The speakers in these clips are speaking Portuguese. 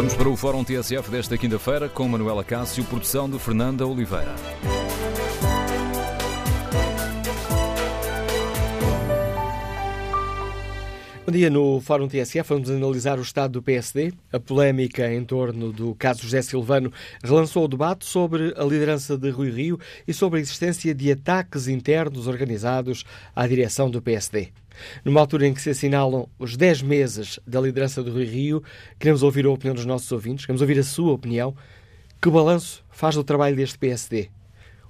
Vamos para o Fórum TSF desta quinta-feira com Manuela Cássio, produção de Fernanda Oliveira. Bom dia. No Fórum TSF vamos analisar o estado do PSD. A polémica em torno do caso José Silvano relançou o debate sobre a liderança de Rui Rio e sobre a existência de ataques internos organizados à direção do PSD. Numa altura em que se assinalam os 10 meses da liderança do Rui Rio, queremos ouvir a opinião dos nossos ouvintes, queremos ouvir a sua opinião. Que balanço faz do trabalho deste PSD?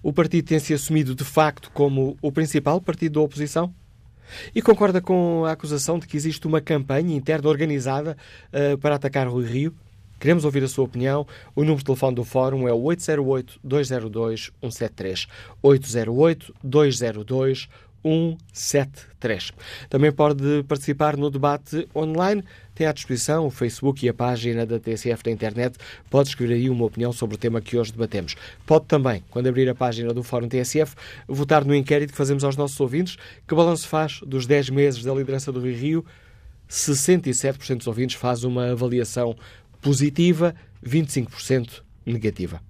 O partido tem-se assumido de facto como o principal partido da oposição? E concorda com a acusação de que existe uma campanha interna organizada uh, para atacar Rui Rio? Queremos ouvir a sua opinião. O número de telefone do Fórum é o 808-202-173. 808-202-173. 173. Também pode participar no debate online. Tem à disposição o Facebook e a página da TSF da internet. Pode escrever aí uma opinião sobre o tema que hoje debatemos. Pode também, quando abrir a página do Fórum TSF, votar no inquérito que fazemos aos nossos ouvintes. Que balanço faz dos 10 meses da liderança do Rio Rio? 67% dos ouvintes faz uma avaliação positiva, 25% negativa.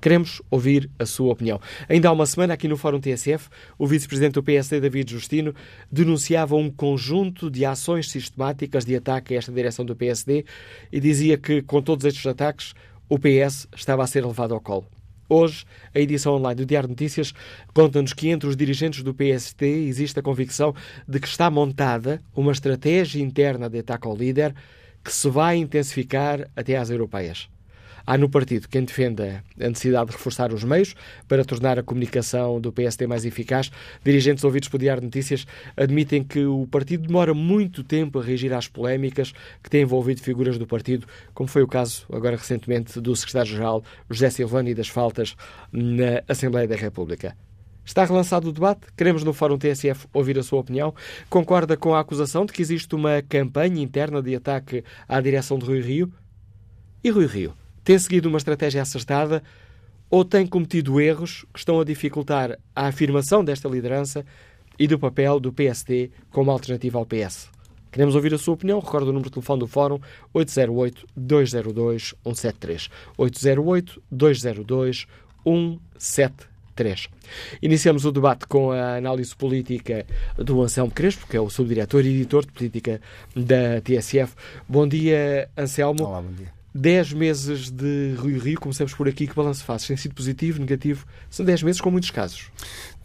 Queremos ouvir a sua opinião. Ainda há uma semana, aqui no Fórum TSF, o vice-presidente do PSD, David Justino, denunciava um conjunto de ações sistemáticas de ataque a esta direção do PSD e dizia que, com todos estes ataques, o PS estava a ser levado ao colo. Hoje, a edição online do Diário de Notícias conta-nos que entre os dirigentes do PST existe a convicção de que está montada uma estratégia interna de ataque ao líder que se vai intensificar até às europeias. Há no partido quem defenda a necessidade de reforçar os meios para tornar a comunicação do PSD mais eficaz. Dirigentes ouvidos por Diário de Notícias admitem que o partido demora muito tempo a reagir às polémicas que têm envolvido figuras do partido, como foi o caso agora recentemente do secretário-geral José Silvano e das faltas na Assembleia da República. Está relançado o debate? Queremos no Fórum TSF ouvir a sua opinião. Concorda com a acusação de que existe uma campanha interna de ataque à direção de Rui Rio? E Rui Rio? Tem seguido uma estratégia acertada ou tem cometido erros que estão a dificultar a afirmação desta liderança e do papel do PSD como alternativa ao PS? Queremos ouvir a sua opinião. Recordo o número de telefone do Fórum 808-202-173. 808-202-173. Iniciamos o debate com a análise política do Anselmo Crespo, que é o subdiretor e editor de política da TSF. Bom dia, Anselmo. Olá, bom dia. 10 meses de Rio Rio, começamos por aqui, que balanço fazes? Tem sido positivo, negativo? São 10 meses com muitos casos.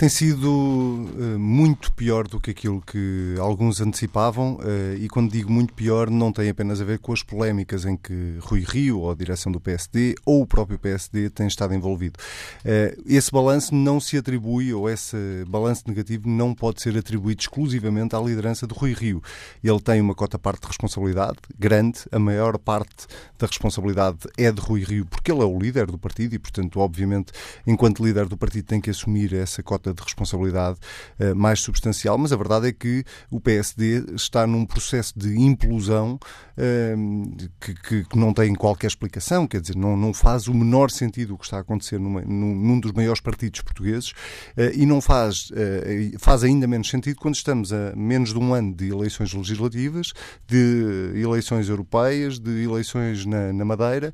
Tem sido uh, muito pior do que aquilo que alguns antecipavam, uh, e quando digo muito pior, não tem apenas a ver com as polémicas em que Rui Rio, ou a direção do PSD, ou o próprio PSD tem estado envolvido. Uh, esse balanço não se atribui, ou esse balanço negativo não pode ser atribuído exclusivamente à liderança de Rui Rio. Ele tem uma cota parte de responsabilidade grande, a maior parte da responsabilidade é de Rui Rio, porque ele é o líder do partido e, portanto, obviamente, enquanto líder do partido, tem que assumir essa cota de responsabilidade uh, mais substancial, mas a verdade é que o PSD está num processo de implosão uh, que, não tem qualquer explicação, quer dizer, não, faz o menor sentido o que está a acontecer num, dos maiores partidos portugueses uh, e não faz, faz ainda menos sentido quando estamos a menos de um ano de eleições legislativas, de eleições europeias, de eleições na Madeira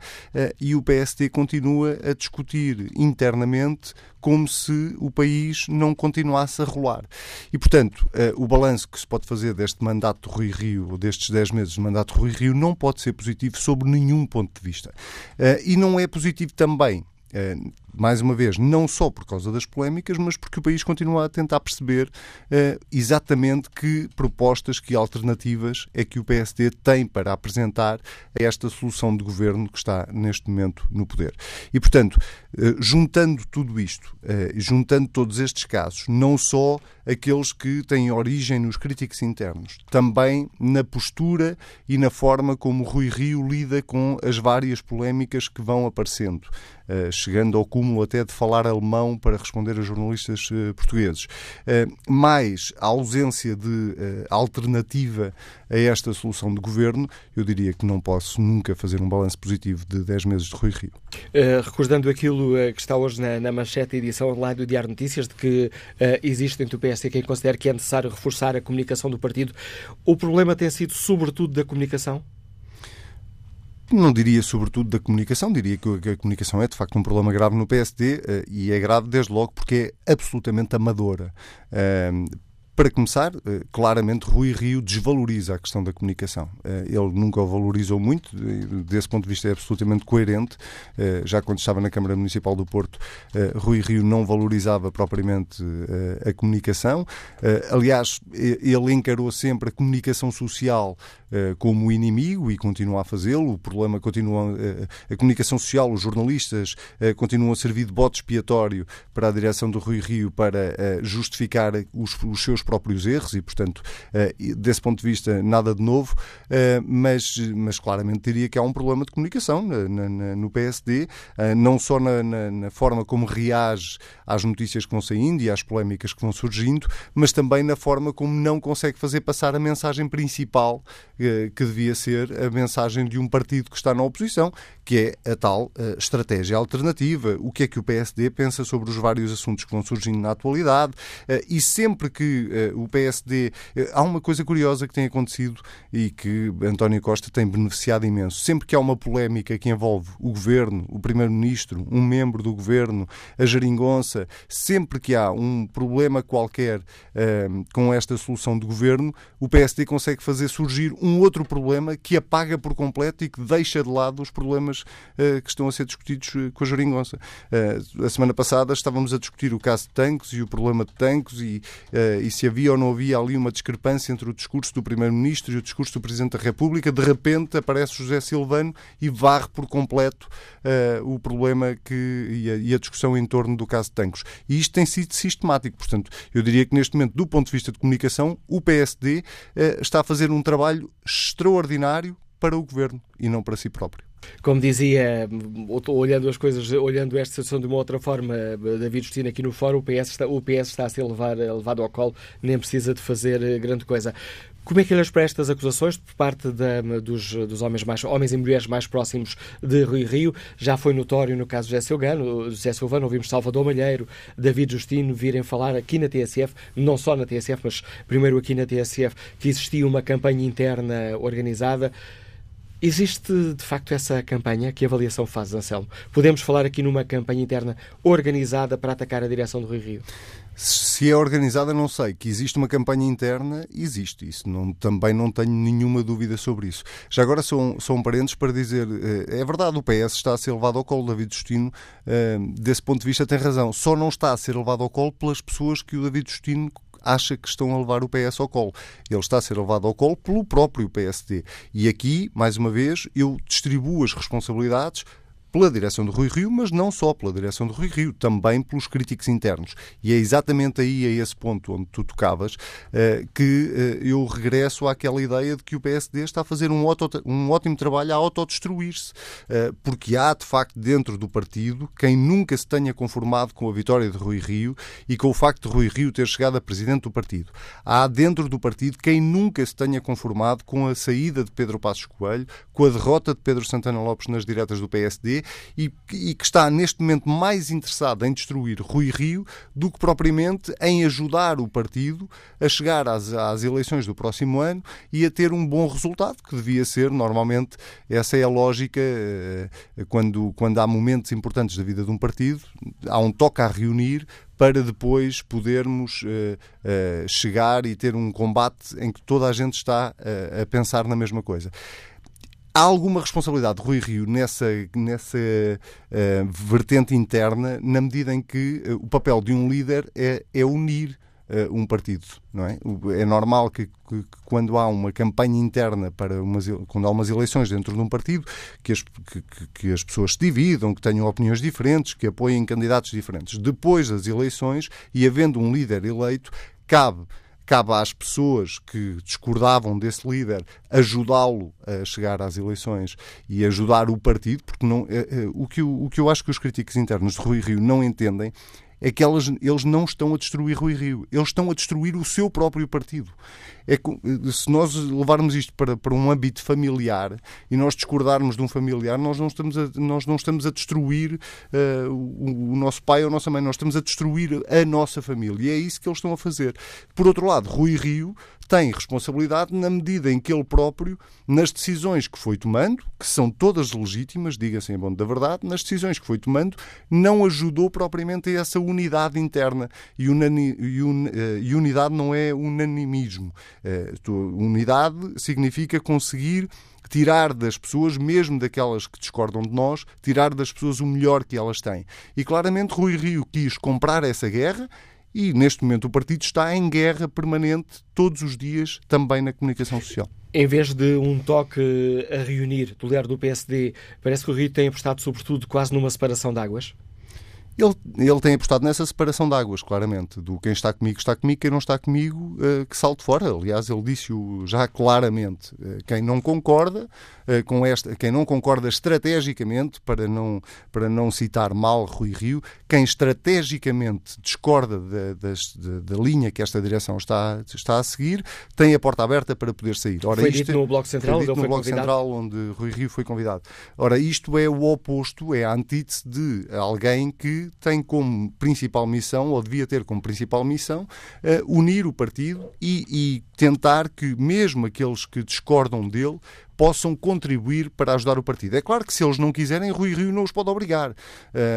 e o PSD continua a discutir internamente como se o país não continuasse a rolar. E, portanto, uh, o balanço que se pode fazer deste mandato de Rui Rio, destes 10 meses de mandato de Rui Rio, não pode ser positivo sob nenhum ponto de vista. Uh, e não é positivo também Uh, mais uma vez, não só por causa das polémicas, mas porque o país continua a tentar perceber uh, exatamente que propostas, que alternativas é que o PSD tem para apresentar a esta solução de governo que está neste momento no poder. E, portanto, uh, juntando tudo isto, juntando todos estes casos, não só aqueles que têm origem nos críticos internos, também na postura e na forma como Rui Rio lida com as várias polémicas que vão aparecendo. Eh, chegando ao cúmulo até de falar alemão para responder a jornalistas eh, portugueses. Eh, mais a ausência de alternativa a esta solução de governo, eu diria que não posso nunca fazer um balanço positivo de 10 meses de Rui Rio. Recordando aquilo que está hoje na, manchete edição online do Diário Notícias, de que existe entre o PS quem considera que é necessário reforçar a comunicação do partido, o problema tem sido sobretudo da comunicação? Não diria sobretudo da comunicação, diria que a comunicação é de facto um problema grave no PSD e é grave desde logo porque é absolutamente amadora. Para começar, eh, claramente Rui Rio desvaloriza a questão da comunicação. Eh, ele nunca o valorizou muito, desse ponto de vista é absolutamente coerente. Eh, já quando estava na Câmara Municipal do Porto, Rui Rio não valorizava propriamente a comunicação. Aliás, ele encarou sempre a comunicação social como inimigo e continua a fazê-lo. O problema continua. A comunicação social, os jornalistas continuam a servir de bote expiatório para a direção do Rui Rio para justificar os, os seus próprios erros e, portanto, eh, desse ponto de vista, nada de novo, eh, mas, mas claramente diria que há um problema de comunicação no PSD, eh, não só na, na, na forma como reage às notícias que vão saindo e às polémicas que vão surgindo, mas também na forma como não consegue fazer passar a mensagem principal que devia ser a mensagem de um partido que está na oposição, que é a tal estratégia alternativa, o que é que o PSD pensa sobre os vários assuntos que vão surgindo na atualidade? E sempre que o PSD. Eh, há uma coisa curiosa que tem acontecido e que António Costa tem beneficiado imenso. Sempre que há uma polémica que envolve o governo, o primeiro-ministro, um membro do governo, a geringonça, sempre que há um problema qualquer uh, com esta solução de governo, o PSD consegue fazer surgir um outro problema que apaga por completo e que deixa de lado os problemas uh, que estão a ser discutidos com a geringonça. Uh, a semana passada estávamos a discutir o caso de Tancos e o problema de Tancos e, e se havia ou não havia ali uma discrepância entre o discurso do Primeiro-Ministro e o discurso do Presidente da República, de repente aparece José Silvano e varre por completo uh, o problema que, e a, e, a, discussão em torno do caso de Tancos. E isto tem sido sistemático. Portanto, eu diria que neste momento, do ponto de vista de comunicação, o PSD uh, eh, está a fazer um trabalho extraordinário para o Governo e não para si próprio. Como dizia, olhando as coisas, olhando esta situação de uma outra forma, David Justino aqui no fórum, o PS está, o PS está a ser levar, levado ao colo, nem precisa de fazer eh, grande coisa. Como é que olhas para estas acusações por parte da, dos, dos, homens, mais, homens e mulheres mais próximos de Rui Rio? Já foi notório no caso de José Silvano, ouvimos Salvador Malheiro, David Justino virem falar aqui na TSF, não só na TSF, mas primeiro aqui na TSF, que existia uma campanha interna organizada. Existe de facto essa campanha? Que avaliação faz, Anselmo? Podemos falar aqui numa campanha interna organizada para atacar a direção do Rio Rio? Se é organizada, não sei. Que existe uma campanha interna, existe. Isso não, também não tenho nenhuma dúvida sobre isso. Já agora são, são parentes para dizer, eh, é verdade, o PS está a ser levado ao colo. David Justino, eh, desse ponto de vista, tem razão. Só não está a ser levado ao colo pelas pessoas que o David Justino acha que estão a levar o PS ao colo. Ele está a ser levado ao colo pelo próprio PSD. E aqui, mais uma vez, eu distribuo as responsabilidades pela direção do Rui Rio, mas não só pela direção do Rui Rio, também pelos críticos internos. E é exatamente aí, a esse ponto onde tu tocavas, eh, que eh, eu regresso àquela ideia de que o PSD está a fazer um, auto, um ótimo trabalho a autodestruir-se, eh, porque há, de facto, dentro do partido, quem nunca se tenha conformado com a vitória de Rui Rio e com o facto de Rui Rio ter chegado a presidente do partido. Há dentro do partido quem nunca se tenha conformado com a saída de Pedro Passos Coelho, com a derrota de Pedro Santana Lopes nas diretas do PSD e, e, que está neste momento mais interessado em destruir Rui Rio do que propriamente em ajudar o partido a chegar às, às eleições do próximo ano e a ter um bom resultado, que devia ser, normalmente, essa é a lógica eh, quando, quando há momentos importantes da vida de um partido, há um toque a reunir para depois podermos uh, uh, chegar e ter um combate em que toda a gente está uh, a pensar na mesma coisa. Há alguma responsabilidade de Rui Rio nessa, nessa uh, vertente interna, na medida em que uh, o papel de um líder é, é unir uh, um partido, não é? É normal que, que, que, quando há uma campanha interna para umas, quando há umas eleições dentro de um partido, que as, que, que as pessoas se dividam, que tenham opiniões diferentes, que apoiem candidatos diferentes. Depois das eleições e havendo um líder eleito, cabe cabe às pessoas que discordavam desse líder ajudá-lo a chegar às eleições e ajudar o partido, porque não, é, é, o, que eu, o que eu acho que os críticos internos de Rui Rio não entendem é que elas, eles não estão a destruir Rui Rio, eles estão a destruir o seu próprio partido. É, se nós levarmos isto para, para um âmbito familiar e nós discordarmos de um familiar, nós não estamos a, nós não estamos a destruir uh, o, o, nosso pai ou a nossa mãe, nós estamos a destruir a nossa família. E é isso que eles estão a fazer. Por outro lado, Rui Rio tem responsabilidade na medida em que ele próprio, nas decisões que foi tomando, que são todas legítimas, diga-se em bom da verdade, nas decisões que foi tomando, não ajudou propriamente a essa unidade interna. E, unani, un, uh, e unidade não é unanimismo. Uh, unidade significa conseguir tirar das pessoas, mesmo daquelas que discordam de nós, tirar das pessoas o melhor que elas têm. E claramente Rui Rio quis comprar essa guerra e neste momento o partido está em guerra permanente todos os dias, também na comunicação social. Em vez de um toque a reunir do líder do PSD, parece que o Rio tem apostado sobretudo quase numa separação de águas? Ele, ele tem apostado nessa separação de águas, claramente. Do quem está comigo está comigo, quem não está comigo uh, que salte fora. Aliás, ele disse-o já claramente. Uh, quem não concorda uh, com esta, quem não concorda estrategicamente, para não, para não citar mal Rui Rio, quem estrategicamente discorda da, das, da, da linha que esta direção está, está a seguir, tem a porta aberta para poder sair. Ora, foi dito no Bloco Central, foi dito no Bloco convidado. Central, onde Rui Rio foi convidado. Ora, isto é o oposto, é a antítese de alguém que tem como principal missão, ou devia ter como principal missão, uh, unir o partido e, e tentar que mesmo aqueles que discordam dele possam contribuir para ajudar o partido. É claro que se eles não quiserem, Rui Rio não os pode obrigar, uh,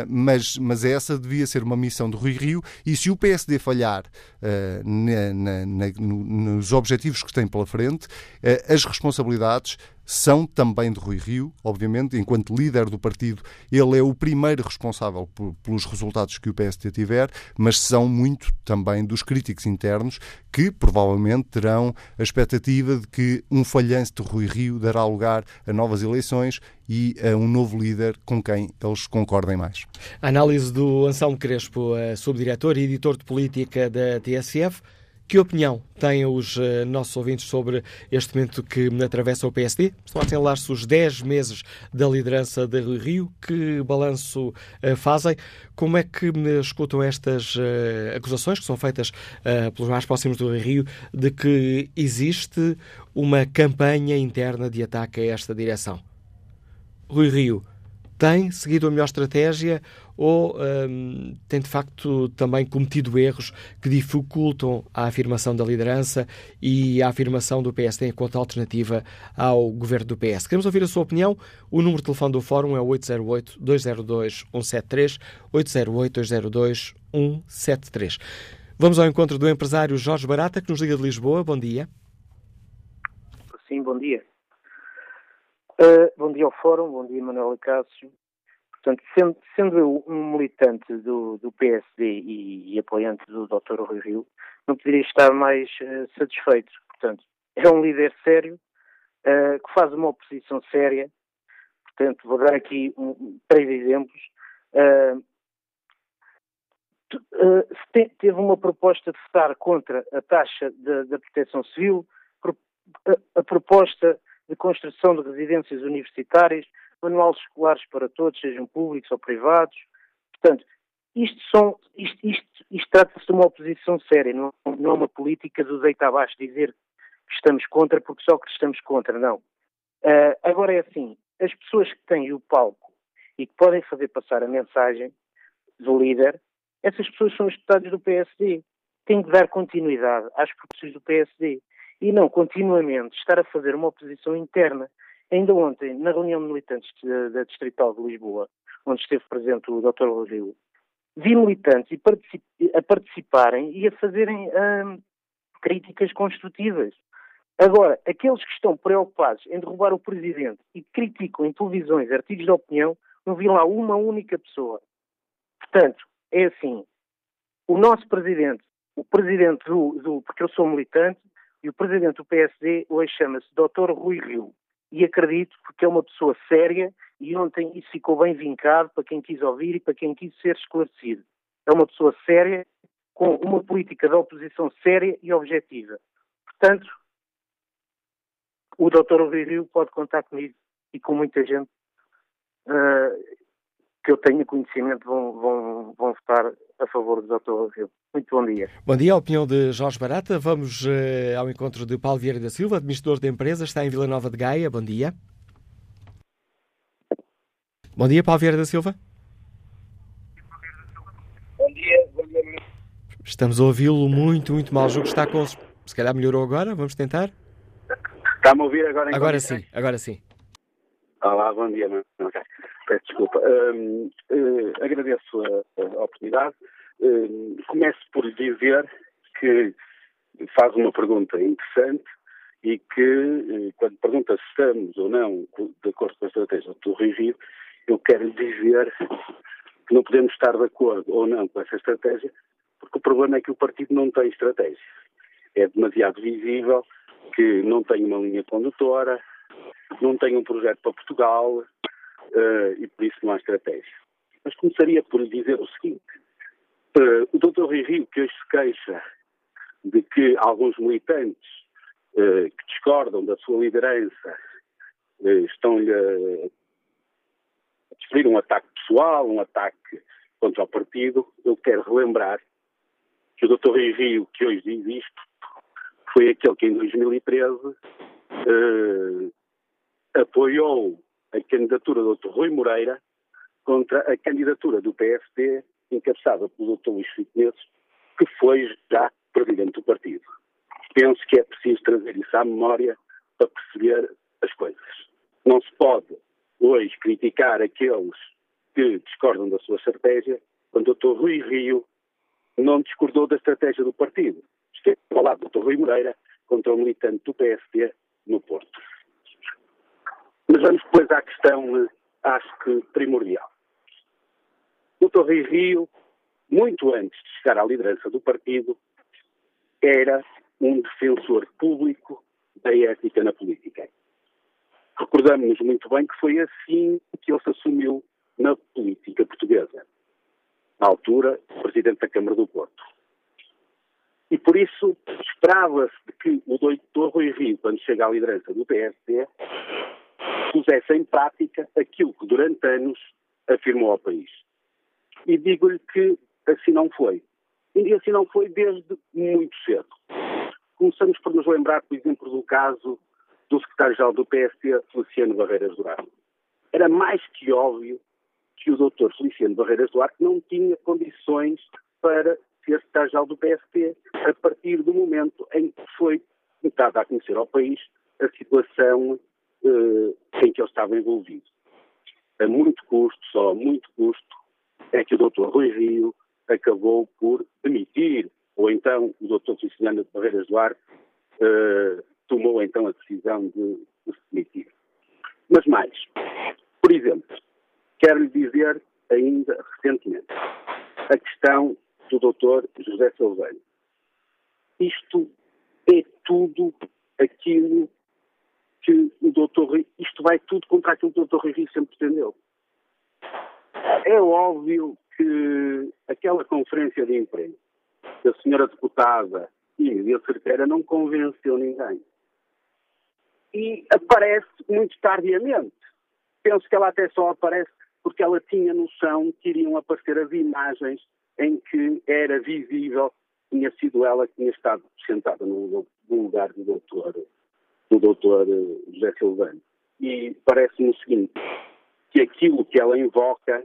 mas, mas essa devia ser uma missão de Rui Rio e se o PSD falhar uh, na, na, na, nos objetivos que tem pela frente, uh, as responsabilidades são também de Rui Rio, obviamente, enquanto líder do partido, ele é o primeiro responsável pelos resultados que o PSD tiver, mas são muito também dos críticos internos que provavelmente terão a expectativa de que um falhanço de Rui Rio dará lugar a novas eleições e a um novo líder com quem eles concordem mais. A análise do Anselmo Crespo, subdiretor e editor de política da TSF. Que opinião têm os uh, nossos ouvintes sobre este momento que atravessa o PSD? Estão a assinalar-se os 10 meses da liderança de Rui Rio. Que balanço uh, fazem? Como é que uh, escutam estas acusações que são feitas pelos mais próximos do Rui Rio de que existe uma campanha interna de ataque a esta direção? Rui Rio tem seguido a melhor estratégia ou um, tem de facto também cometido erros que dificultam a afirmação da liderança e a afirmação do PSD enquanto alternativa ao governo do PS? Queremos ouvir a sua opinião. O número de telefone do Fórum é 808-202-173, 808-202-173. Vamos ao encontro do empresário Jorge Barata, que nos liga de Lisboa. Bom dia. Sim, bom dia. Uh, bom dia ao Fórum, bom dia Manuel Cássio. Portanto, sendo, sendo, eu um militante do, do PSD e, e, apoiante do Dr. Rui Rio, não poderia estar mais uh, satisfeito. Portanto, é um líder sério, uh, que faz uma oposição séria. Portanto, vou dar aqui um, três exemplos. Te, teve uma proposta de estar contra a taxa da proteção civil, a, a proposta de construção de residências universitárias, manuais escolares para todos, sejam públicos ou privados. Portanto, isto, isto, isto, isto trata-se de uma oposição séria, não, não é uma política do deita abaixo dizer que estamos contra porque só que estamos contra, não. Uh, agora é assim, as pessoas que têm o palco e que podem fazer passar a mensagem do líder, essas pessoas são os deputados do PSD. Têm que dar continuidade às propostas do PSD e não continuamente estar a fazer uma oposição interna. Ainda ontem, na reunião de militantes da Distrital de Lisboa, onde esteve presente o Dr. Rodrigo, vi militantes a participarem e a fazerem hum, críticas construtivas. Agora, aqueles que estão preocupados em derrubar o Presidente e criticam em televisões artigos de opinião, não vi lá uma única pessoa. Portanto, é assim, o nosso Presidente, o Presidente do, do porque eu sou militante, e o presidente do PSD hoje chama-se Dr. Rui Rio. E acredito porque é uma pessoa séria e ontem isso ficou bem vincado para quem quis ouvir e para quem quis ser esclarecido. É uma pessoa séria, com uma política de oposição séria e objetiva. Portanto, o Dr. Rui Rio pode contar comigo e com muita gente uh, que eu tenha conhecimento vão, vão, vão votar a favor do Dr. Rio. Muito bom dia. Bom dia, a opinião de Jorge Barata. Vamos uh, ao encontro de Paulo Vieira da Silva, administrador de empresas, está em Vila Nova de Gaia. Bom dia. Bom dia, Paulo Vieira da Silva. Bom dia, bom dia. Estamos a ouvi-lo muito, muito mal. O jogo está com. Se calhar melhorou agora, vamos tentar. Está-me a ouvir agora? Agora sim, agora sim. Olá, bom dia, mano. Peço desculpa. Uh, uh, agradeço a, a oportunidade. Uh, começo por dizer que faz uma pergunta interessante e que, quando pergunta se estamos ou não de acordo com a estratégia do Rio eu quero dizer que não podemos estar de acordo ou não com essa estratégia, porque o problema é que o partido não tem estratégia. É demasiado visível que não tem uma linha condutora, não tem um projeto para Portugal uh, e por isso não há estratégia. Mas começaria por dizer o seguinte: uh, o Dr. Rui Rio, que hoje se queixa de que alguns militantes uh, que discordam da sua liderança estão-lhe a desferir um ataque pessoal, um ataque contra o partido, eu quero relembrar que o Dr. Rui Rio, que hoje diz isto, foi aquele que em 2013 uh, apoiou a candidatura do Dr. Rui Moreira contra a candidatura do PSD, encabeçada pelo Dr. Luís Filipe que foi já presidente do partido. Penso que é preciso trazer isso à memória para perceber as coisas. Não se pode hoje criticar aqueles que discordam da sua estratégia quando o Dr. Rui Rio não discordou da estratégia do partido. Esteve ao lado do Dr. Rui Moreira contra o militante do PSD no Porto. Mas vamos depois à questão, acho que primordial. Dr. Rui Rio, muito antes de chegar à liderança do partido, era um defensor público da ética na política. Recordamos-nos muito bem que foi assim que ele se assumiu na política portuguesa. Na altura, presidente da Câmara do Porto. E por isso esperava-se que o doutor Rui Rio, quando chega à liderança do PSD, pusesse em prática aquilo que durante anos afirmou ao país. E digo-lhe que assim não foi. E assim não foi desde muito cedo. Começamos por nos lembrar, por exemplo, do caso do secretário-geral do PSD, Feliciano Barreiras Duarte. Era mais que óbvio que o doutor Feliciano Barreiras Duarte não tinha condições para ser secretário-geral do PSD a partir do momento em que foi dado a conhecer ao país a situação em que ele estava envolvido. A muito custo, só a muito custo, é que o doutor Rui Rio acabou por demitir, ou então o doutor Feliciano Barreiras Duarte uh, tomou então a decisão de, de se demitir. Mas mais, por exemplo, quero lhe dizer ainda recentemente a questão do doutor José Salveiro. Isto é tudo aquilo que o doutor isto vai tudo contra aquilo que o doutor Rui sempre pretendeu. É óbvio que aquela conferência de imprensa da senhora deputada Emília Cerqueira não convenceu ninguém. E aparece muito tardiamente. Penso que ela até só aparece porque ela tinha noção que iriam aparecer as imagens em que era visível tinha sido ela que tinha estado sentada no lugar do doutor, do doutor eh, José Silvano. E parece-me o seguinte, que aquilo que ela invoca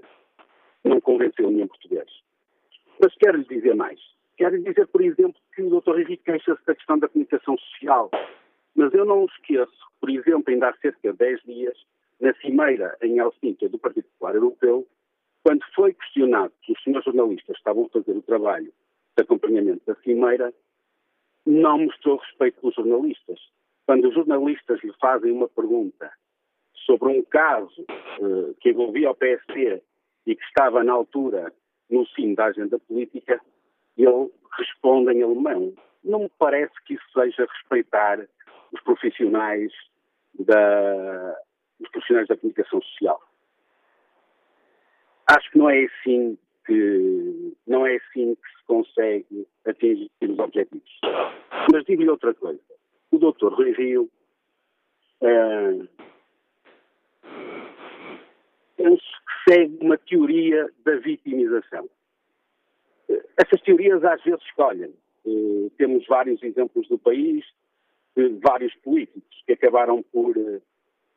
não convenceu nenhum português. Mas quero lhe dizer mais. Quero lhe dizer, por exemplo, que o doutor Henrique queixa-se da questão da comunicação social. Mas eu não esqueço, por exemplo, ainda há cerca de 10 dias, na cimeira em Helsinki do Partido Popular Europeu, quando foi questionado que os senhores jornalistas estavam a fazer o trabalho de acompanhamento da cimeira, não mostrou respeito pelos jornalistas. Quando os jornalistas lhe fazem uma pergunta sobre um caso uh, que envolvia o PSD e que estava na altura no cimo da agenda política, ele responde em alemão. Não me parece que isso seja respeitar os profissionais da, os profissionais da comunicação social. Acho que não é assim que não é assim que se consegue atingir os objetivos. Mas digo-lhe outra coisa. O doutor Rui Rio uh, penso que segue uma teoria da vitimização. Essas teorias às vezes escolhem. Temos vários exemplos do país, de vários políticos que acabaram por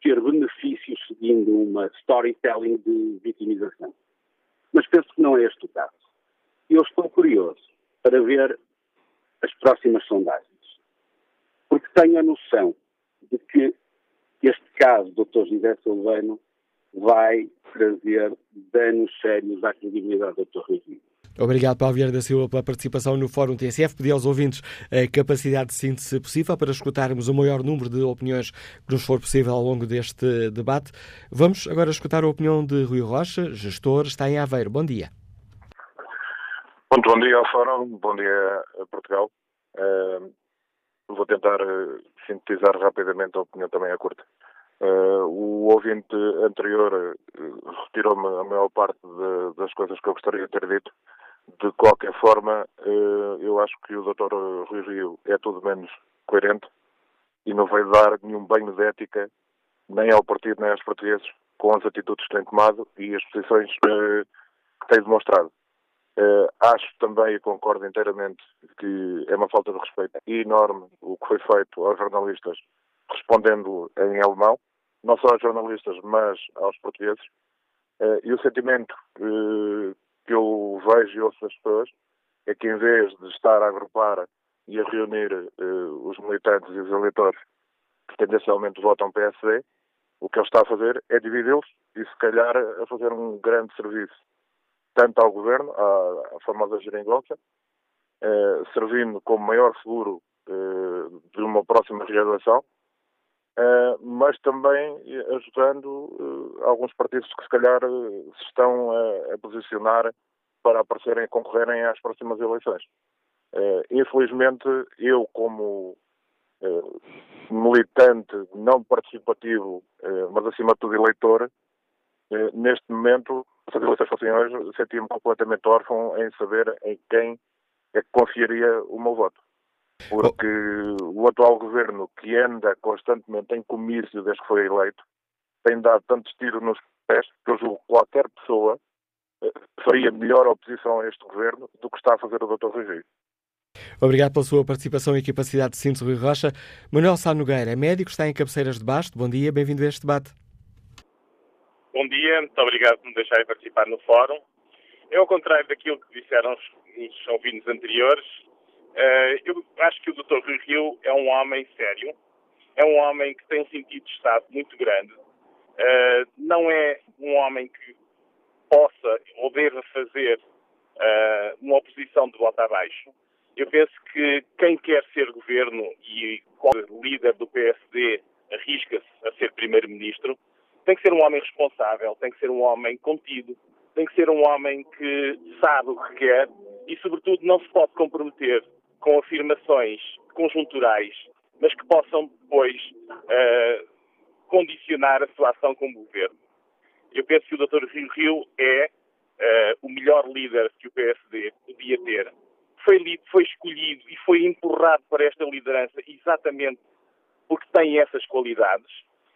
ter benefícios seguindo uma storytelling de vitimização. Mas penso que não é este o caso. Eu estou curioso para ver as próximas sondagens, tenho a noção de que este caso do Dr. José Silvano vai trazer danos sérios à credibilidade do Dr. Rui. Obrigado, Paulo Vieira da Silva, pela participação no Fórum TSF. Pedi aos ouvintes a capacidade de síntese possível para escutarmos o maior número de opiniões que nos for possível ao longo deste debate. Vamos agora escutar a opinião de Rui Rocha, gestor, está em Aveiro. Bom dia. Muito bom dia ao Fórum, bom dia a Portugal. Uh, vou tentar uh, sintetizar rapidamente a opinião também a curta. Uh, o ouvinte anterior retirou-me a maior parte de, das coisas que eu gostaria de ter dito. De qualquer forma, uh, eu acho que o Dr. Rui Rio é tudo menos coerente e não vai dar nenhum banho de ética nem ao partido nem aos portugueses com as atitudes que tem tomado e as posições que tem demonstrado. Uh, acho também e concordo inteiramente que é uma falta de respeito enorme o que foi feito aos jornalistas respondendo em alemão, não só aos jornalistas, mas aos portugueses. Uh, e o sentimento que eu vejo e ouço das pessoas é que, em vez de estar a agrupar e a reunir uh, os militantes e os eleitores que tendencialmente votam PSD, o que ele está a fazer é dividi-los e, se calhar, a fazer um grande serviço tanto ao governo, à, à famosa geringonça, uh, servindo como maior seguro uh, de uma próxima realização, Uh, mas também ajudando uh, alguns partidos que se calhar uh, se estão a posicionar para aparecerem e concorrerem às próximas eleições. infelizmente, eu como militante não participativo, mas acima de tudo eleitor, neste momento, as eleições fossem hoje, sentia-me completamente órfão em saber em quem é que confiaria o meu voto porque o atual governo, que anda constantemente em comício desde que foi eleito, tem dado tantos tiros nos pés que eu julgo que qualquer pessoa eh, faria melhor oposição a este governo do que está a fazer o Dr. Rui. Obrigado pela sua participação e capacidade de síntese, Rui Rocha. Manuel Sá Nogueira é médico, está em Cabeceiras de Basto. Bom dia, bem-vindo a este debate. Bom dia, muito obrigado por me deixarem participar no fórum. Eu, ao contrário daquilo que disseram os, os ouvintes anteriores, Uh, eu acho que o Dr. Rui Rio é um homem sério, é um homem que tem um sentido de Estado muito grande, uh, não é um homem que possa ou deva fazer uh, uma oposição de volta abaixo. Eu penso que quem quer ser governo e líder do PSD arrisca-se a ser primeiro-ministro, tem que ser um homem responsável, tem que ser um homem contido, tem que ser um homem que sabe o que quer e, sobretudo, não se pode comprometer com afirmações conjunturais, mas que possam depois uh, condicionar a sua ação como governo. Eu penso que o Dr. Rio Rio é uh, o melhor líder que o PSD podia ter. Foi, foi escolhido e foi empurrado para esta liderança exatamente porque tem essas qualidades.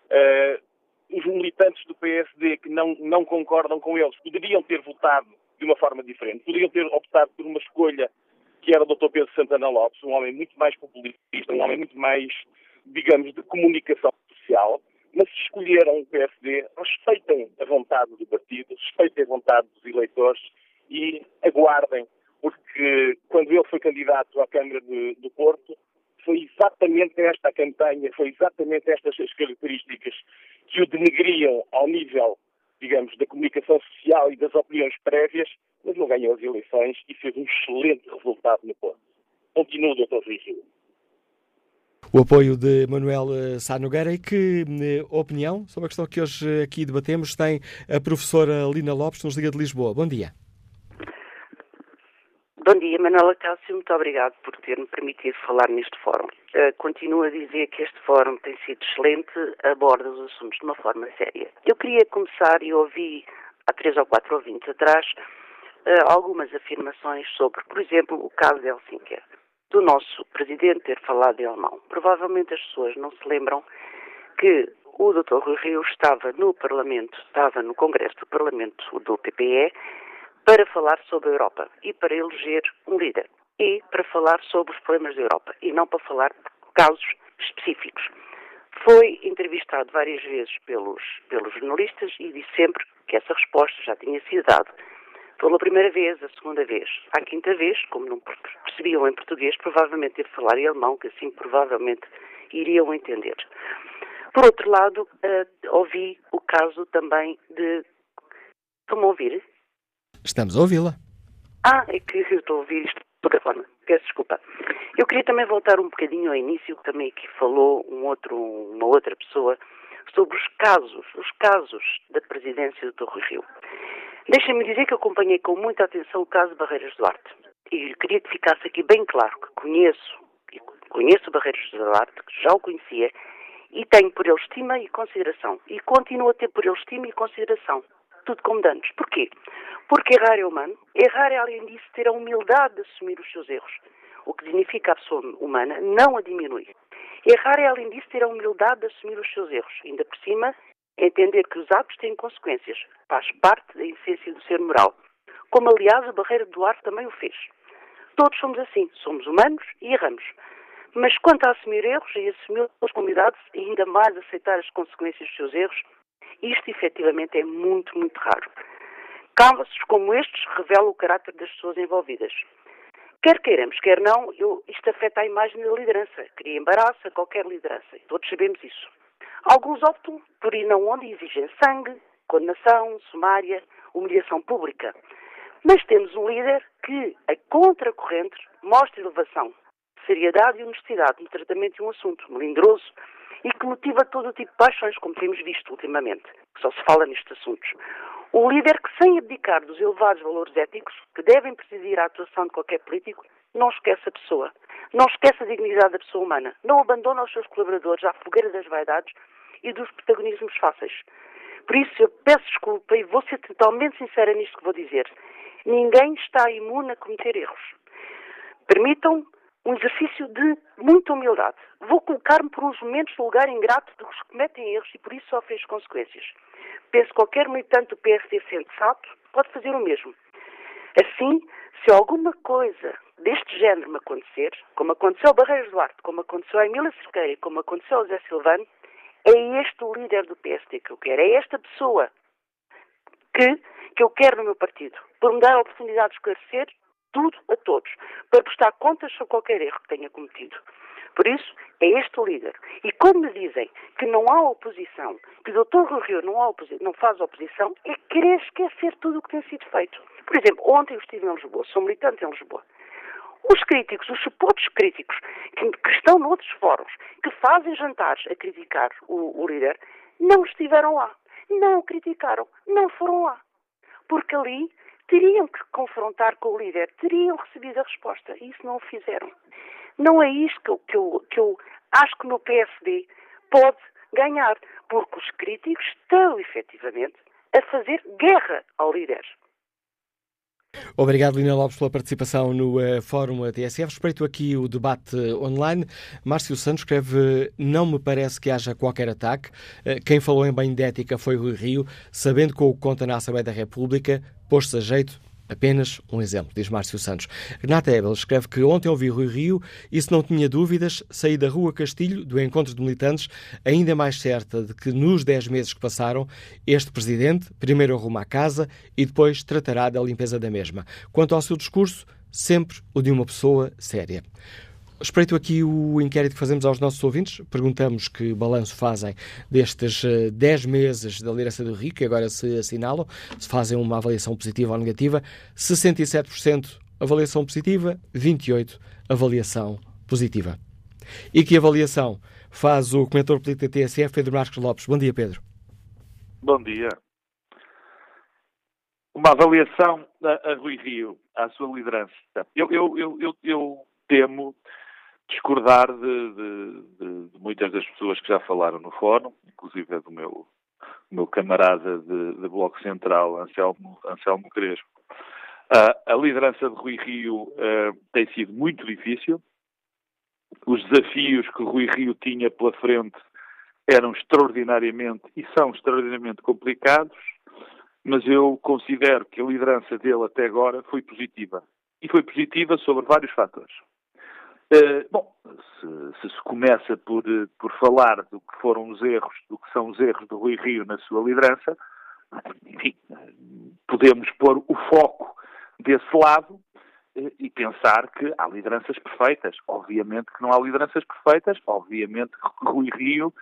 Uh, os militantes do PSD que não, não concordam com eles poderiam ter votado de uma forma diferente, poderiam ter optado por uma escolha que era o Dr. Pedro Santana Lopes, um homem muito mais populista, um homem muito mais, digamos, de comunicação social, mas escolheram o PSD, respeitem a vontade do partido, respeitem a vontade dos eleitores e aguardem, porque quando ele foi candidato à Câmara de, do Porto, foi exatamente esta campanha, foi exatamente estas as características que o denegriam ao nível, digamos, da comunicação social e das opiniões prévias mas não ganhou as eleições e fez um excelente resultado no Porto. Continua, Dr. Rui. O apoio de Manuel eh, Sá Nogueira e que eh, opinião sobre a questão que hoje eh, aqui debatemos tem a professora Lina Lopes, nos Liga de Lisboa. Bom dia. Bom dia, Manuela Cássio. Muito obrigado por ter-me permitido falar neste fórum. Uh, continuo a dizer que este fórum tem sido excelente, aborda os assuntos de uma forma séria. Eu queria começar, e ouvi há três ou quatro ouvintes atrás, uh, algumas afirmações sobre, por exemplo, o caso de Helsinki, do nosso presidente ter falado em alemão. Provavelmente as pessoas não se lembram que o Dr. Rui Rio estava no Parlamento, estava no Congresso do Parlamento do PPE, para falar sobre a Europa e para eleger um líder e para falar sobre os problemas da Europa e não para falar de casos específicos. Foi entrevistado várias vezes pelos, pelos jornalistas e disse sempre que essa resposta já tinha sido dada. Pela primeira vez, a segunda vez, à quinta vez, como não percebiam em português, provavelmente teve de falar em alemão, que assim provavelmente iriam entender. Por outro lado, uh, ouvi o caso também de. Estão-me a ouvir? Estamos a ouvi-la. Ah, é que eu estou a ouvir isto de outra forma. Peço desculpa. Eu queria também voltar um bocadinho ao início, que também aqui falou um outro, uma outra pessoa, sobre os casos, os casos da presidência do Torre Rio. Deixem-me dizer que acompanhei com muita atenção o caso Barreiras Duarte. E queria que ficasse aqui bem claro que conheço, conheço Barreiras Duarte, que já o conhecia, e tenho por ele estima e consideração. E continuo a ter por ele estima e consideração. Tudo como danos. Porquê? Porque errar é humano. Errar é, além disso, ter a humildade de assumir os seus erros. O que dignifica a pessoa humana não a diminui. Errar é, além disso, ter a humildade de assumir os seus erros. Ainda por cima, entender que os atos têm consequências. Faz parte da essência do ser moral. Como, aliás, a Barreira do Duarte também o fez. Todos somos assim. Somos humanos e erramos. Mas quanto a assumir erros e assumir a responsabilidade e ainda mais aceitar as consequências dos seus erros, isto efetivamente é muito, muito raro. Casos como estes revelam o caráter das pessoas envolvidas. Quer queiramos, quer não, eu, isto afeta a imagem da liderança, cria embaraço a qualquer liderança, todos sabemos isso. Alguns optam por ir não onde exigem sangue, condenação, sumária, humilhação pública. Mas temos um líder que, a contracorrente, mostra elevação, seriedade e honestidade no tratamento de um assunto melindroso e que motiva todo o tipo de paixões, como temos visto ultimamente, que só se fala nestes assuntos. Um líder que, sem abdicar dos elevados valores éticos que devem presidir a atuação de qualquer político, não esquece a pessoa, não esquece a dignidade da pessoa humana, não abandona os seus colaboradores à fogueira das vaidades e dos protagonismos fáceis. Por isso, eu peço desculpa e vou ser totalmente sincera nisto que vou dizer. Ninguém está imune a cometer erros. Permitam um exercício de muita humildade. Vou colocar-me por uns momentos no lugar ingrato dos que cometem erros e por isso sofrem as consequências. Penso que qualquer militante do PSD sensato pode fazer o mesmo. Assim, se alguma coisa deste género me acontecer, como aconteceu ao Barreiros Duarte, como aconteceu a Emília Cerqueira, como aconteceu ao Zé Silvano, é este o líder do PSD que eu quero. É esta pessoa que, que eu quero no meu partido. Por me dar a oportunidade de esclarecer tudo a todos, para prestar contas sobre qualquer erro que tenha cometido. Por isso, é este o líder. E quando me dizem que não há oposição, que o Dr. Rui Rio não, não, faz oposição, é querer esquecer tudo o que tem sido feito. Por exemplo, ontem eu estive em Lisboa, sou militante em Lisboa. Os críticos, os suportes críticos que, que estão noutros fóruns, que fazem jantares a criticar o, o líder, não estiveram lá. Não o criticaram. Não foram lá. Porque ali teriam que confrontar com o líder, teriam recebido a resposta. E isso não o fizeram. Não é isto que eu, que eu, que eu acho que no PSD pode ganhar, porque os críticos estão efetivamente a fazer guerra ao líder. Obrigado, Lina Lopes, pela participação no uh, Fórum TSF. Respeito aqui o debate online. Márcio Santos escreve: Não me parece que haja qualquer ataque. Uh, quem falou em bem de ética foi Rui Rio, sabendo com o que conta na Assembleia da República, pôs-se a jeito Apenas um exemplo, diz Márcio Santos. Renata Ebel escreve que ontem ouvi Rui Rio e, se não tinha dúvidas, saí da Rua Castilho, do encontro de militantes, ainda mais certa de que nos 10 meses que passaram, este presidente primeiro arruma a casa e depois tratará da limpeza da mesma. Quanto ao seu discurso, sempre o de uma pessoa séria. Espreito aqui o inquérito que fazemos aos nossos ouvintes. Perguntamos que balanço fazem destes 10 eh, meses da liderança do Rio, que agora se assinalam, se fazem uma avaliação positiva ou negativa. 67% avaliação positiva, 28% avaliação positiva. E que avaliação faz o comentador político da TSF, Pedro Marcos Lopes? Bom dia, Pedro. Bom dia. Uma avaliação a, a Rui Rio, à sua liderança. Eu, eu, eu, eu, eu temo discordar de, de, de, de, muitas das pessoas que já falaram no fórum, inclusive do meu, meu camarada de, de, Bloco Central, Anselmo, Anselmo Crespo. Uh, a liderança de Rui Rio uh, tem sido muito difícil. Os desafios que Rui Rio tinha pela frente eram extraordinariamente e são extraordinariamente complicados. mas eu considero que a liderança dele até agora foi positiva. E foi positiva sobre vários fatores. Uh, bom, se, se, se começa por, por falar do que foram os erros, do que são os erros do Rui Rio na sua liderança, enfim, podemos pôr o foco desse lado uh, e pensar que há lideranças perfeitas. Obviamente que não há lideranças perfeitas, obviamente que Rui Rio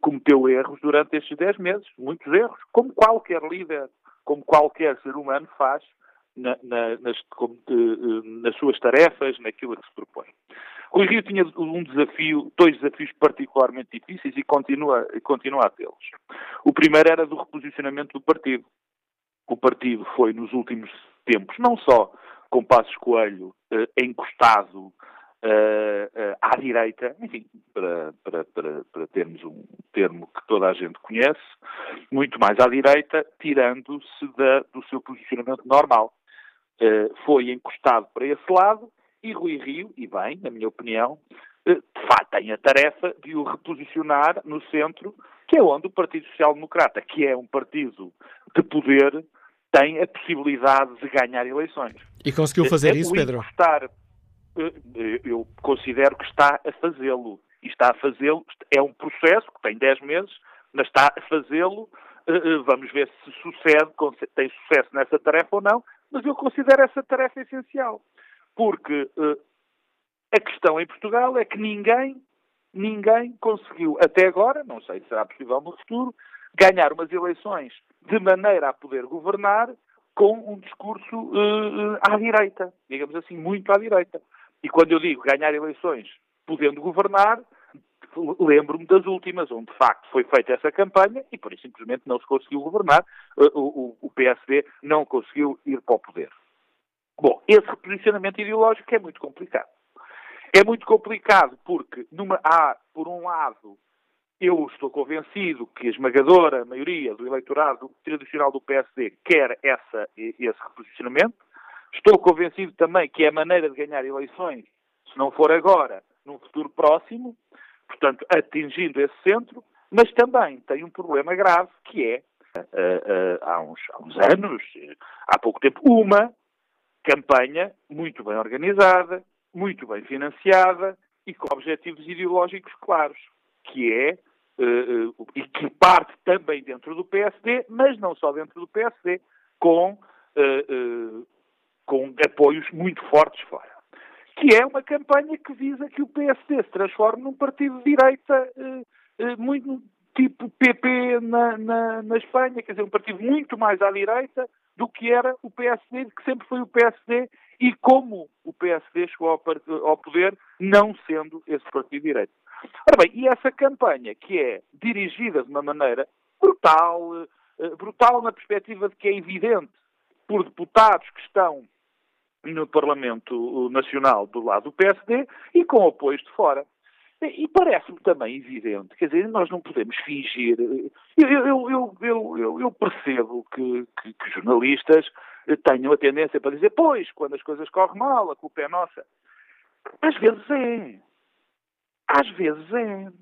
cometeu erros durante estes 10 meses, muitos erros, como qualquer líder, como qualquer ser humano faz na, na, nas, como, nas suas tarefas, naquilo a que se propõe. Rui Rio tinha um desafio, dois desafios particularmente difíceis e continua, continua a tê-los. O primeiro era do reposicionamento do partido. O partido foi, nos últimos tempos, não só com Passos Coelho eh, encostado eh, eh, à direita, enfim, para, para, para, para, termos um termo que toda a gente conhece, muito mais à direita, tirando-se do seu posicionamento normal. Eh, foi encostado para esse lado e Rui Rio, e bem, na minha opinião, eh, de facto tem a tarefa de o reposicionar no centro, que é onde o Partido Social Democrata, que é um partido de poder, tem a possibilidade de ganhar eleições. E conseguiu fazer é, isso, Pedro? Eh, eu considero que está a fazê-lo. E está a fazê-lo, é um processo que tem 10 meses, mas está a fazê-lo. Vamos ver se sucede, tem sucesso nessa tarefa ou não, mas eu considero essa tarefa essencial porque uh, a questão em Portugal é que ninguém, ninguém conseguiu até agora, não sei se será possível no futuro, ganhar umas eleições de maneira a poder governar com um discurso uh, à direita, digamos assim, muito à direita. E quando eu digo ganhar eleições podendo governar, lembro-me das últimas, onde de facto foi feita essa campanha e por isso simplesmente não se conseguiu governar, o, o, o PSD não conseguiu ir para o poder. Bom, esse reposicionamento ideológico é muito complicado. É muito complicado porque numa, há, por um lado, eu estou convencido que a esmagadora maioria do eleitorado tradicional do PSD quer essa, esse reposicionamento. Estou convencido também que é a maneira de ganhar eleições, se não for agora, num futuro próximo, portanto, atingindo esse centro, mas também tem um problema grave que é, uh, uh, há, uns, há uns anos, há pouco tempo, uma campanha muito bem organizada, muito bem financiada e com objetivos ideológicos claros, que é uh, uh, e que parte também dentro do PSD, mas não só dentro do PSD, com, uh, com apoios muito fortes fora. Que é uma campanha que visa que o PSD se transforme num partido de direita muito tipo PP na, na, na Espanha, quer dizer, um partido muito mais à direita, do que era o PSD, que sempre foi o PSD, e como o PSD chegou ao poder, não sendo esse partido direito. Ora bem, e essa campanha, que é dirigida de uma maneira brutal, eh, brutal na perspectiva de que é evidente por deputados que estão no Parlamento Nacional do lado do PSD e com apoios de fora. E parece-me também evidente, quer dizer, nós não podemos fingir. Eu, eu, eu, eu percebo que, que, que, jornalistas tenham a tendência para dizer, pois, quando as coisas correm mal, a culpa é nossa. Às vezes é. Às vezes é.